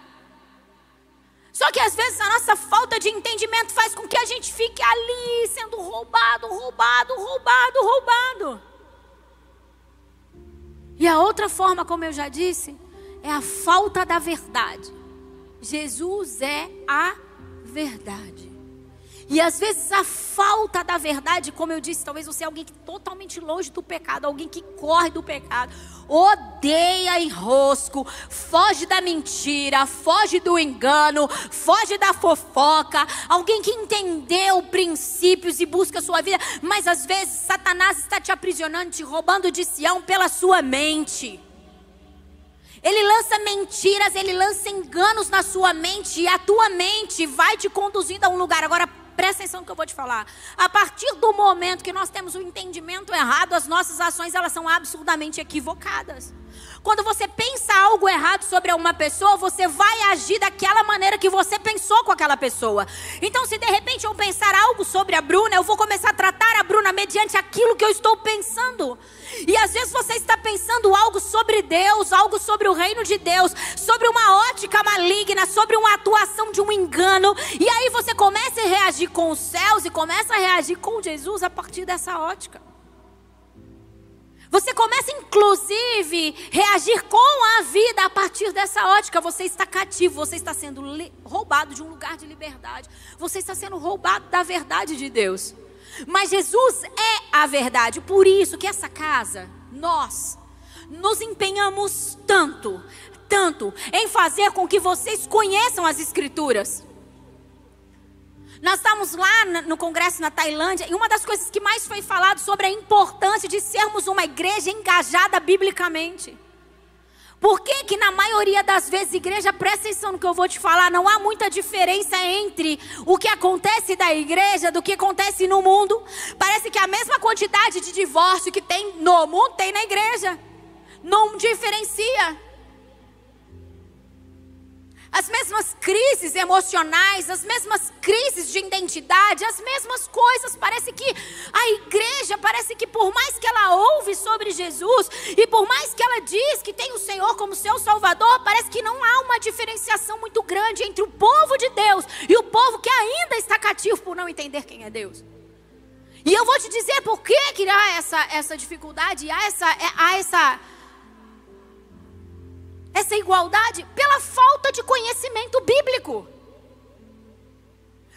Só que às vezes a nossa falta de entendimento faz com que a gente fique ali sendo roubado, roubado, roubado, roubado. E a outra forma, como eu já disse, é a falta da verdade. Jesus é a verdade. E às vezes a falta da verdade, como eu disse, talvez você é alguém que totalmente longe do pecado, alguém que corre do pecado, odeia enrosco, foge da mentira, foge do engano, foge da fofoca, alguém que entendeu princípios e busca a sua vida, mas às vezes Satanás está te aprisionando, te roubando de Sião pela sua mente. Ele lança mentiras, ele lança enganos na sua mente e a tua mente vai te conduzindo a um lugar. Agora Presta atenção no que eu vou te falar. A partir do momento que nós temos o um entendimento errado, as nossas ações elas são absurdamente equivocadas. Quando você pensa algo errado sobre uma pessoa, você vai agir daquela maneira que você pensou com aquela pessoa. Então, se de repente eu pensar algo sobre a Bruna, eu vou começar a tratar a Bruna mediante aquilo que eu estou pensando. E às vezes você está pensando algo sobre Deus, algo sobre o reino de Deus, sobre uma ótica maligna, sobre uma atuação de um engano. E aí você começa a reagir com os céus e começa a reagir com Jesus a partir dessa ótica. Você começa, inclusive, reagir com a vida a partir dessa ótica. Você está cativo, você está sendo roubado de um lugar de liberdade. Você está sendo roubado da verdade de Deus. Mas Jesus é a verdade. Por isso que essa casa, nós, nos empenhamos tanto, tanto em fazer com que vocês conheçam as Escrituras. Nós estávamos lá no congresso na Tailândia e uma das coisas que mais foi falado sobre a importância de sermos uma igreja engajada biblicamente. Por que, que na maioria das vezes, igreja, presta atenção no que eu vou te falar, não há muita diferença entre o que acontece da igreja do que acontece no mundo? Parece que a mesma quantidade de divórcio que tem no mundo tem na igreja. Não diferencia. As mesmas crises emocionais, as mesmas crises de identidade, as mesmas coisas. Parece que a igreja, parece que por mais que ela ouve sobre Jesus e por mais que ela diz que tem o Senhor como seu Salvador, parece que não há uma diferenciação muito grande entre o povo de Deus e o povo que ainda está cativo por não entender quem é Deus. E eu vou te dizer por que, que há essa, essa dificuldade, há essa, há essa essa igualdade pela falta de conhecimento bíblico.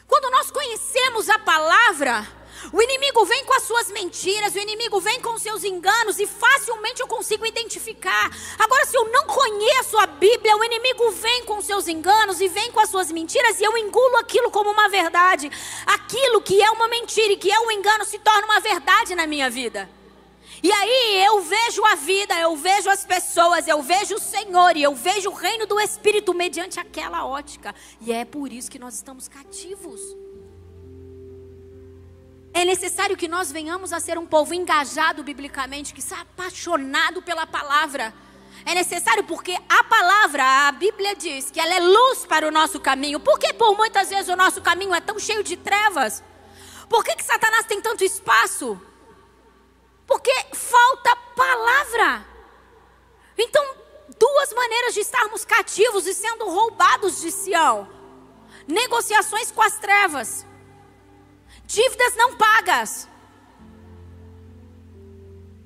Quando nós conhecemos a palavra, o inimigo vem com as suas mentiras, o inimigo vem com os seus enganos e facilmente eu consigo identificar. Agora, se eu não conheço a Bíblia, o inimigo vem com os seus enganos e vem com as suas mentiras e eu engulo aquilo como uma verdade. Aquilo que é uma mentira e que é um engano se torna uma verdade na minha vida. E aí eu vejo a vida, eu vejo as pessoas, eu vejo o Senhor e eu vejo o reino do Espírito mediante aquela ótica. E é por isso que nós estamos cativos. É necessário que nós venhamos a ser um povo engajado biblicamente, que está apaixonado pela palavra. É necessário porque a palavra, a Bíblia diz que ela é luz para o nosso caminho. Por que por muitas vezes o nosso caminho é tão cheio de trevas? Por que, que Satanás tem tanto espaço? Porque falta palavra. Então, duas maneiras de estarmos cativos e sendo roubados de Sião: negociações com as trevas, dívidas não pagas.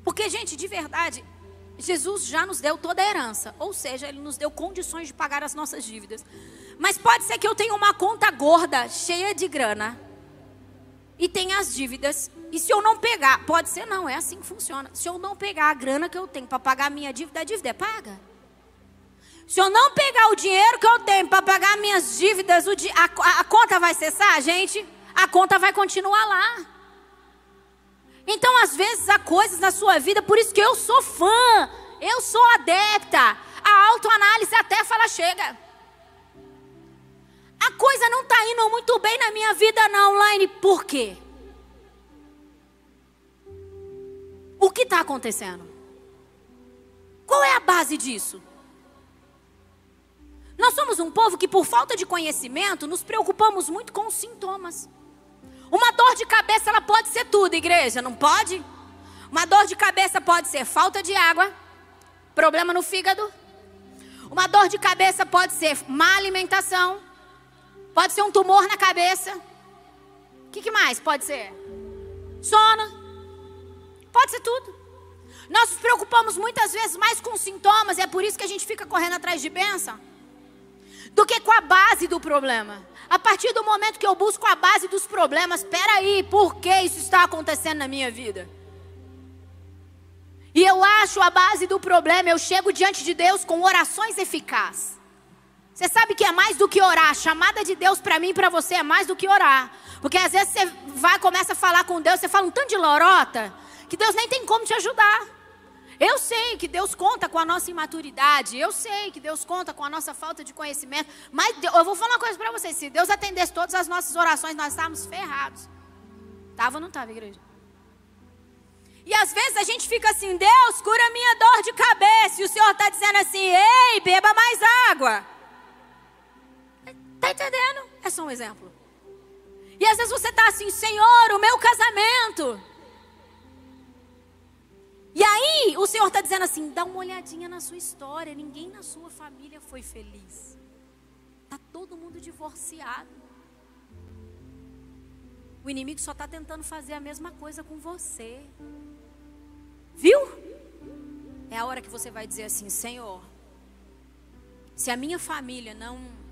Porque, gente, de verdade, Jesus já nos deu toda a herança, ou seja, Ele nos deu condições de pagar as nossas dívidas. Mas pode ser que eu tenha uma conta gorda, cheia de grana, e tenha as dívidas e se eu não pegar, pode ser não, é assim que funciona. Se eu não pegar a grana que eu tenho para pagar a minha dívida, a dívida é paga. Se eu não pegar o dinheiro que eu tenho para pagar minhas dívidas, a, a, a conta vai cessar, gente? A conta vai continuar lá. Então, às vezes, há coisas na sua vida, por isso que eu sou fã, eu sou adepta. A autoanálise até fala, chega. A coisa não está indo muito bem na minha vida na online, por quê? O que está acontecendo? Qual é a base disso? Nós somos um povo que, por falta de conhecimento, nos preocupamos muito com os sintomas. Uma dor de cabeça, ela pode ser tudo, igreja, não pode? Uma dor de cabeça pode ser falta de água, problema no fígado. Uma dor de cabeça pode ser má alimentação, pode ser um tumor na cabeça. O que, que mais pode ser? Sono. Pode ser tudo. Nós nos preocupamos muitas vezes mais com sintomas, e é por isso que a gente fica correndo atrás de bênção, do que com a base do problema. A partir do momento que eu busco a base dos problemas, espera aí, por que isso está acontecendo na minha vida? E eu acho a base do problema, eu chego diante de Deus com orações eficazes. Você sabe que é mais do que orar. A chamada de Deus para mim e para você é mais do que orar. Porque às vezes você vai começa a falar com Deus, você fala um tanto de lorota que Deus nem tem como te ajudar. Eu sei que Deus conta com a nossa imaturidade, eu sei que Deus conta com a nossa falta de conhecimento, mas eu vou falar uma coisa para vocês: se Deus atendesse todas as nossas orações, nós estávamos ferrados. Estava ou não estava, igreja? E às vezes a gente fica assim: Deus, cura minha dor de cabeça, e o Senhor está dizendo assim: ei, beba mais água. Está entendendo? É só um exemplo. E às vezes você está assim: Senhor, o meu casamento. E aí, o Senhor está dizendo assim: dá uma olhadinha na sua história. Ninguém na sua família foi feliz. Está todo mundo divorciado. O inimigo só está tentando fazer a mesma coisa com você. Viu? É a hora que você vai dizer assim: Senhor, se a minha família não,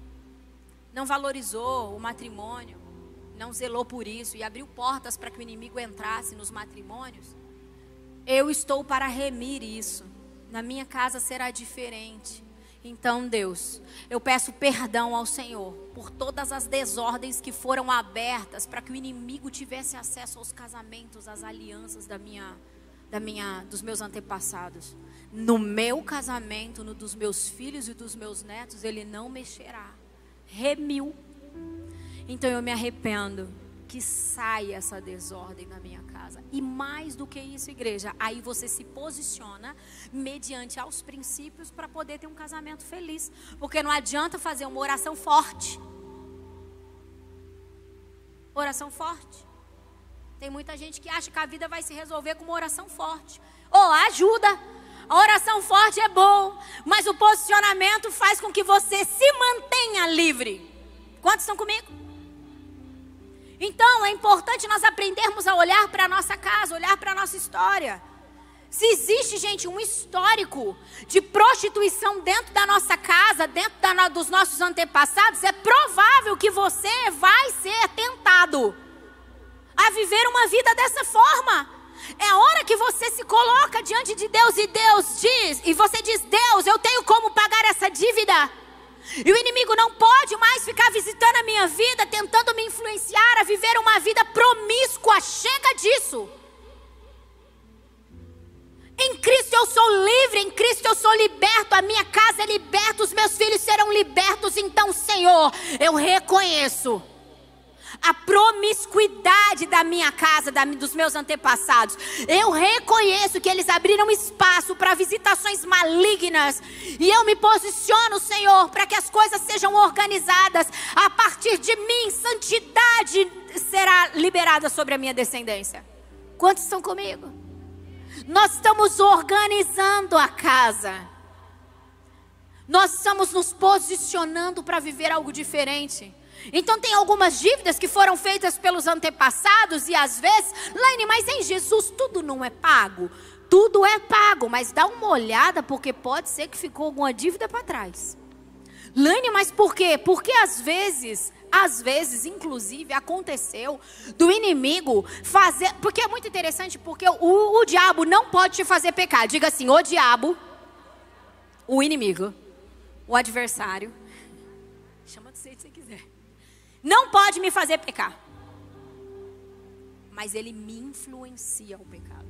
não valorizou o matrimônio, não zelou por isso e abriu portas para que o inimigo entrasse nos matrimônios eu estou para remir isso. Na minha casa será diferente. Então, Deus, eu peço perdão ao Senhor por todas as desordens que foram abertas para que o inimigo tivesse acesso aos casamentos, às alianças da minha, da minha, dos meus antepassados. No meu casamento, no dos meus filhos e dos meus netos, ele não mexerá. Remiu. Então eu me arrependo que saia essa desordem na minha casa. E mais do que isso, igreja, aí você se posiciona mediante aos princípios para poder ter um casamento feliz. Porque não adianta fazer uma oração forte. Oração forte. Tem muita gente que acha que a vida vai se resolver com uma oração forte. Ou oh, ajuda. A oração forte é bom, mas o posicionamento faz com que você se mantenha livre. Quantos estão comigo? Então é importante nós aprendermos a olhar para a nossa casa, olhar para a nossa história. Se existe, gente, um histórico de prostituição dentro da nossa casa, dentro da, dos nossos antepassados, é provável que você vai ser tentado a viver uma vida dessa forma. É a hora que você se coloca diante de Deus e Deus diz, e você diz: Deus, eu tenho como pagar essa dívida. E o inimigo não pode mais ficar visitando a minha vida, tentando me influenciar a viver uma vida promíscua. Chega disso. Em Cristo eu sou livre, em Cristo eu sou liberto, a minha casa é liberta, os meus filhos serão libertos. Então, Senhor, eu reconheço a promiscuidade da minha casa, da, dos meus antepassados. Eu reconheço que eles abriram espaço para visitações malignas. E eu me posiciono, Senhor, para que as coisas sejam organizadas. A partir de mim, santidade será liberada sobre a minha descendência. Quantos estão comigo? Nós estamos organizando a casa. Nós estamos nos posicionando para viver algo diferente. Então tem algumas dívidas que foram feitas pelos antepassados e às vezes, Laine, mas em Jesus tudo não é pago. Tudo é pago, mas dá uma olhada porque pode ser que ficou alguma dívida para trás. Laine, mas por quê? Porque às vezes, às vezes, inclusive, aconteceu do inimigo fazer. Porque é muito interessante, porque o, o diabo não pode te fazer pecar. Diga assim: o diabo, o inimigo, o adversário, não pode me fazer pecar. Mas ele me influencia ao pecado.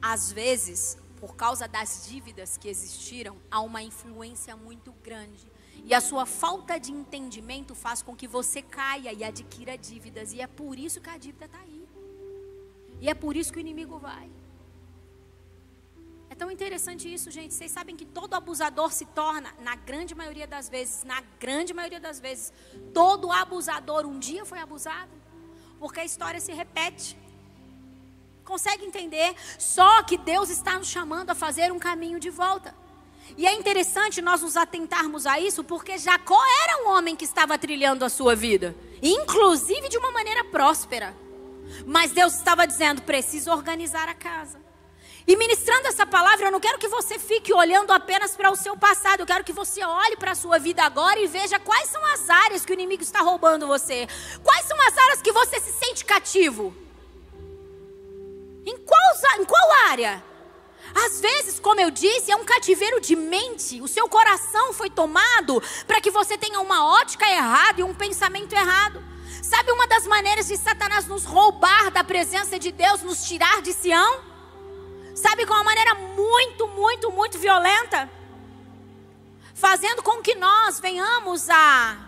Às vezes, por causa das dívidas que existiram, há uma influência muito grande. E a sua falta de entendimento faz com que você caia e adquira dívidas. E é por isso que a dívida está aí. E é por isso que o inimigo vai tão interessante isso, gente. Vocês sabem que todo abusador se torna, na grande maioria das vezes, na grande maioria das vezes, todo abusador um dia foi abusado. Porque a história se repete. Consegue entender? Só que Deus está nos chamando a fazer um caminho de volta. E é interessante nós nos atentarmos a isso, porque Jacó era um homem que estava trilhando a sua vida, inclusive de uma maneira próspera. Mas Deus estava dizendo: preciso organizar a casa. E ministrando essa palavra, eu não quero que você fique olhando apenas para o seu passado, eu quero que você olhe para a sua vida agora e veja quais são as áreas que o inimigo está roubando você. Quais são as áreas que você se sente cativo? Em qual, em qual área? Às vezes, como eu disse, é um cativeiro de mente. O seu coração foi tomado para que você tenha uma ótica errada e um pensamento errado. Sabe uma das maneiras de Satanás nos roubar da presença de Deus, nos tirar de Sião? Sabe, com uma maneira muito, muito, muito violenta, fazendo com que nós venhamos a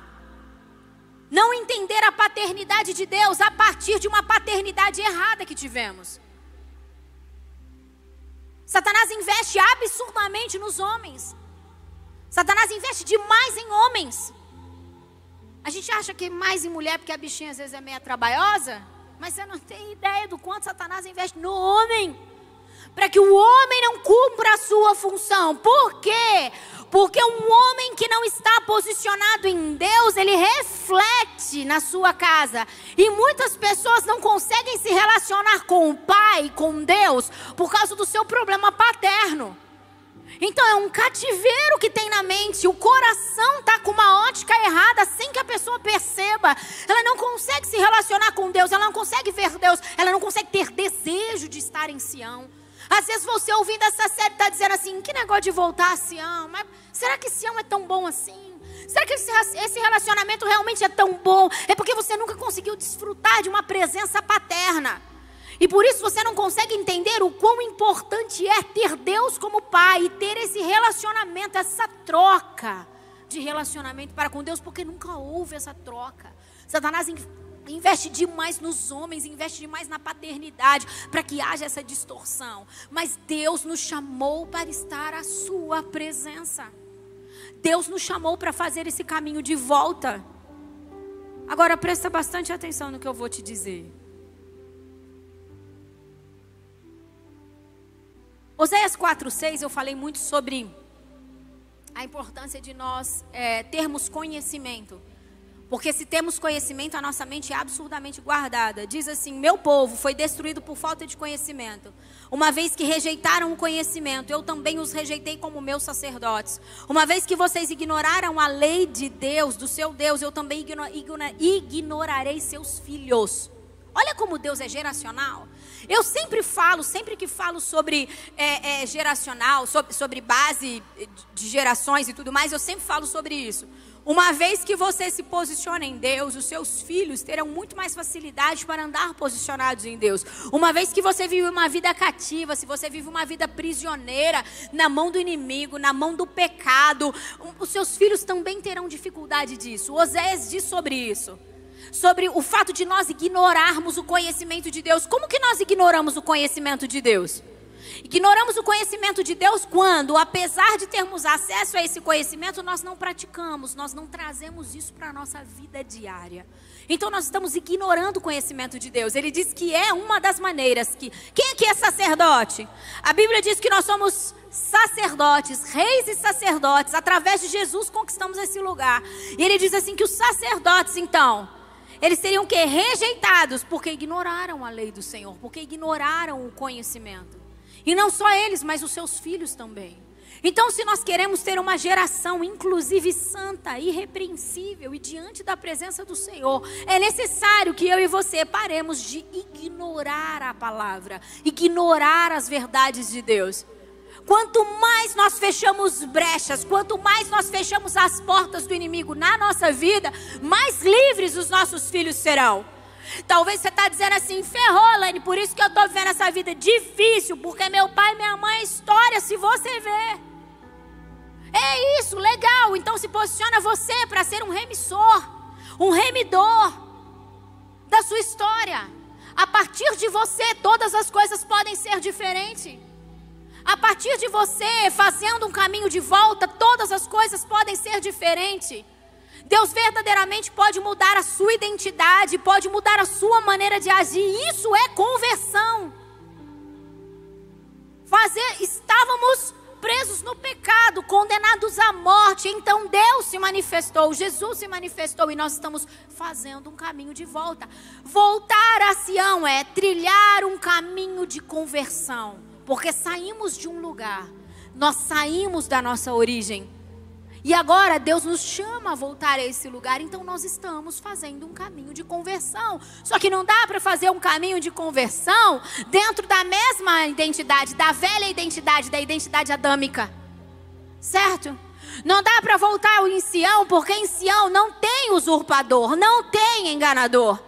não entender a paternidade de Deus a partir de uma paternidade errada que tivemos. Satanás investe absurdamente nos homens. Satanás investe demais em homens. A gente acha que mais em mulher porque a bichinha às vezes é meia trabalhosa, mas você não tem ideia do quanto Satanás investe no homem para que o homem não cumpra a sua função. Por quê? Porque um homem que não está posicionado em Deus, ele reflete na sua casa. E muitas pessoas não conseguem se relacionar com o pai, com Deus, por causa do seu problema paterno. Então é um cativeiro que tem na mente. O coração está com uma ótica errada sem que a pessoa perceba. Ela não consegue se relacionar com Deus, ela não consegue ver Deus, ela não consegue ter desejo de estar em Sião. Às vezes você ouvindo essa série está dizendo assim: que negócio de voltar a Sião? Mas será que Sião é tão bom assim? Será que esse relacionamento realmente é tão bom? É porque você nunca conseguiu desfrutar de uma presença paterna. E por isso você não consegue entender o quão importante é ter Deus como Pai e ter esse relacionamento, essa troca de relacionamento para com Deus, porque nunca houve essa troca. Satanás Investe demais nos homens, investe demais na paternidade, para que haja essa distorção. Mas Deus nos chamou para estar à Sua presença. Deus nos chamou para fazer esse caminho de volta. Agora presta bastante atenção no que eu vou te dizer. Oséias 4,6 eu falei muito sobre a importância de nós é, termos conhecimento. Porque se temos conhecimento, a nossa mente é absurdamente guardada. Diz assim: Meu povo foi destruído por falta de conhecimento. Uma vez que rejeitaram o conhecimento, eu também os rejeitei como meus sacerdotes. Uma vez que vocês ignoraram a lei de Deus, do seu Deus, eu também ignorarei seus filhos. Olha como Deus é geracional. Eu sempre falo, sempre que falo sobre é, é, geracional, sobre, sobre base de gerações e tudo mais, eu sempre falo sobre isso. Uma vez que você se posiciona em Deus, os seus filhos terão muito mais facilidade para andar posicionados em Deus. Uma vez que você vive uma vida cativa, se você vive uma vida prisioneira na mão do inimigo, na mão do pecado, os seus filhos também terão dificuldade disso. Osés diz sobre isso. Sobre o fato de nós ignorarmos o conhecimento de Deus. Como que nós ignoramos o conhecimento de Deus? Ignoramos o conhecimento de Deus quando, apesar de termos acesso a esse conhecimento, nós não praticamos, nós não trazemos isso para a nossa vida diária. Então nós estamos ignorando o conhecimento de Deus. Ele diz que é uma das maneiras que. Quem aqui é sacerdote? A Bíblia diz que nós somos sacerdotes, reis e sacerdotes. Através de Jesus conquistamos esse lugar. E ele diz assim que os sacerdotes, então, eles seriam que rejeitados porque ignoraram a lei do Senhor, porque ignoraram o conhecimento. E não só eles, mas os seus filhos também. Então, se nós queremos ter uma geração, inclusive santa, irrepreensível e diante da presença do Senhor, é necessário que eu e você paremos de ignorar a palavra, ignorar as verdades de Deus. Quanto mais nós fechamos brechas, quanto mais nós fechamos as portas do inimigo na nossa vida, mais livres os nossos filhos serão. Talvez você está dizendo assim, ferrou, Lane, por isso que eu estou vivendo essa vida difícil, porque meu pai e minha mãe é história, se você vê. É isso, legal. Então se posiciona você para ser um remissor, um remidor da sua história. A partir de você, todas as coisas podem ser diferentes. A partir de você, fazendo um caminho de volta, todas as coisas podem ser diferentes. Deus verdadeiramente pode mudar a sua identidade, pode mudar a sua maneira de agir. Isso é conversão. Fazer, estávamos presos no pecado, condenados à morte. Então Deus se manifestou, Jesus se manifestou e nós estamos fazendo um caminho de volta. Voltar a Sião é trilhar um caminho de conversão, porque saímos de um lugar, nós saímos da nossa origem e agora Deus nos chama a voltar a esse lugar, então nós estamos fazendo um caminho de conversão. Só que não dá para fazer um caminho de conversão dentro da mesma identidade, da velha identidade, da identidade adâmica. Certo? Não dá para voltar em Sião, porque em Sião não tem usurpador, não tem enganador.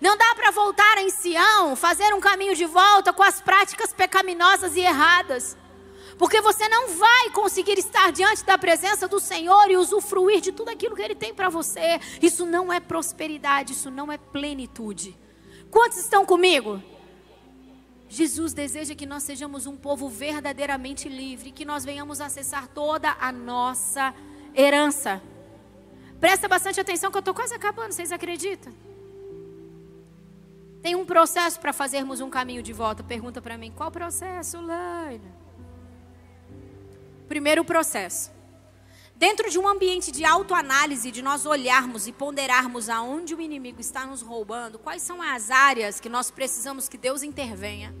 Não dá para voltar em Sião, fazer um caminho de volta com as práticas pecaminosas e erradas. Porque você não vai conseguir estar diante da presença do Senhor e usufruir de tudo aquilo que Ele tem para você. Isso não é prosperidade, isso não é plenitude. Quantos estão comigo? Jesus deseja que nós sejamos um povo verdadeiramente livre, que nós venhamos acessar toda a nossa herança. Presta bastante atenção que eu estou quase acabando, vocês acreditam? Tem um processo para fazermos um caminho de volta. Pergunta para mim, qual processo, Laila? Primeiro processo. Dentro de um ambiente de autoanálise, de nós olharmos e ponderarmos aonde o inimigo está nos roubando, quais são as áreas que nós precisamos que Deus intervenha.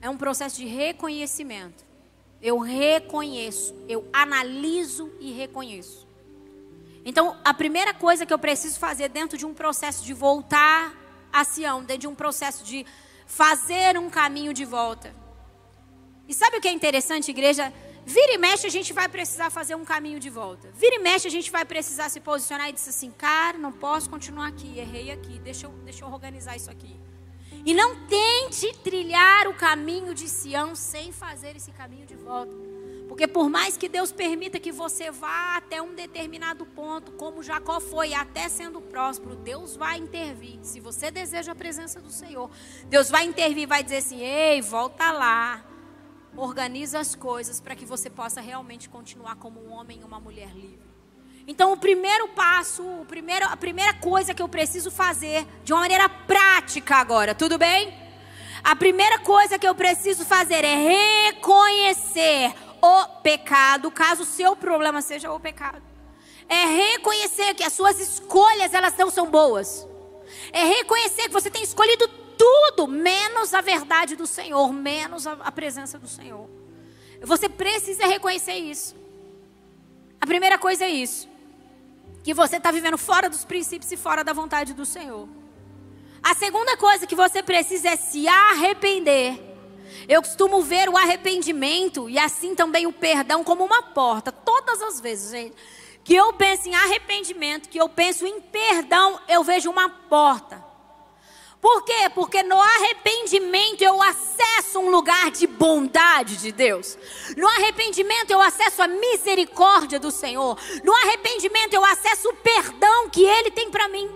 É um processo de reconhecimento. Eu reconheço, eu analiso e reconheço. Então, a primeira coisa que eu preciso fazer dentro de um processo de voltar a Sião, dentro de um processo de fazer um caminho de volta, e sabe o que é interessante, igreja? Vira e mexe, a gente vai precisar fazer um caminho de volta. Vira e mexe, a gente vai precisar se posicionar e dizer assim: cara, não posso continuar aqui, errei aqui, deixa eu, deixa eu organizar isso aqui. E não tente trilhar o caminho de Sião sem fazer esse caminho de volta. Porque por mais que Deus permita que você vá até um determinado ponto, como Jacó foi, até sendo próspero, Deus vai intervir. Se você deseja a presença do Senhor, Deus vai intervir, vai dizer assim: "Ei, volta lá. Organiza as coisas para que você possa realmente continuar como um homem e uma mulher livre." Então, o primeiro passo, o primeiro, a primeira coisa que eu preciso fazer, de uma maneira prática agora, tudo bem? A primeira coisa que eu preciso fazer é reconhecer o pecado, caso o seu problema seja o pecado. É reconhecer que as suas escolhas elas não são boas. É reconhecer que você tem escolhido tudo menos a verdade do Senhor, menos a, a presença do Senhor. Você precisa reconhecer isso. A primeira coisa é isso que você está vivendo fora dos princípios e fora da vontade do Senhor. A segunda coisa que você precisa é se arrepender. Eu costumo ver o arrependimento e assim também o perdão como uma porta. Todas as vezes, gente, que eu penso em arrependimento, que eu penso em perdão, eu vejo uma porta. Por quê? Porque no arrependimento eu acesso um lugar de bondade de Deus. No arrependimento eu acesso a misericórdia do Senhor. No arrependimento eu acesso o perdão que Ele tem para mim.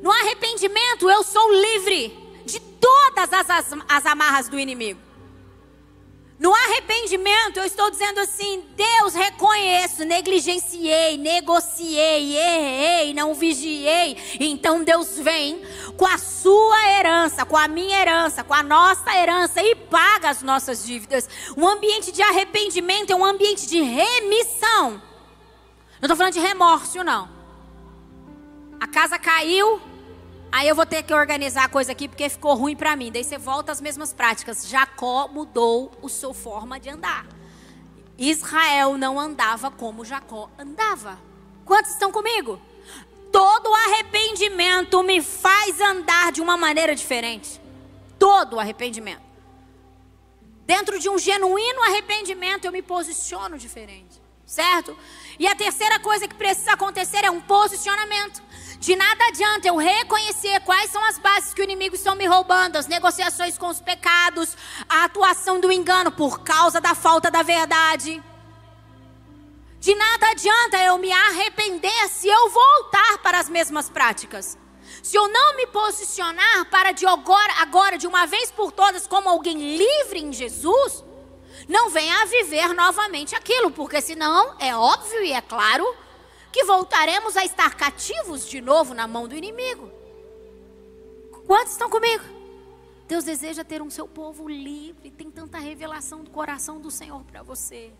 No arrependimento eu sou livre de todas as, as, as amarras do inimigo. No arrependimento, eu estou dizendo assim: Deus, reconheço, negligenciei, negociei, errei, não vigiei. Então Deus vem com a sua herança, com a minha herança, com a nossa herança e paga as nossas dívidas. Um ambiente de arrependimento é um ambiente de remissão. Não estou falando de remorso, não. A casa caiu, Aí eu vou ter que organizar a coisa aqui porque ficou ruim para mim. Daí você volta às mesmas práticas. Jacó mudou a sua forma de andar. Israel não andava como Jacó andava. Quantos estão comigo? Todo arrependimento me faz andar de uma maneira diferente. Todo arrependimento. Dentro de um genuíno arrependimento eu me posiciono diferente. Certo? E a terceira coisa que precisa acontecer é um posicionamento. De nada adianta eu reconhecer quais são as bases que o inimigo está me roubando, as negociações com os pecados, a atuação do engano por causa da falta da verdade. De nada adianta eu me arrepender se eu voltar para as mesmas práticas. Se eu não me posicionar para de agora, agora de uma vez por todas como alguém livre em Jesus, não venha a viver novamente aquilo, porque senão é óbvio e é claro que voltaremos a estar cativos de novo na mão do inimigo. Quantos estão comigo? Deus deseja ter um seu povo livre, tem tanta revelação do coração do Senhor para você.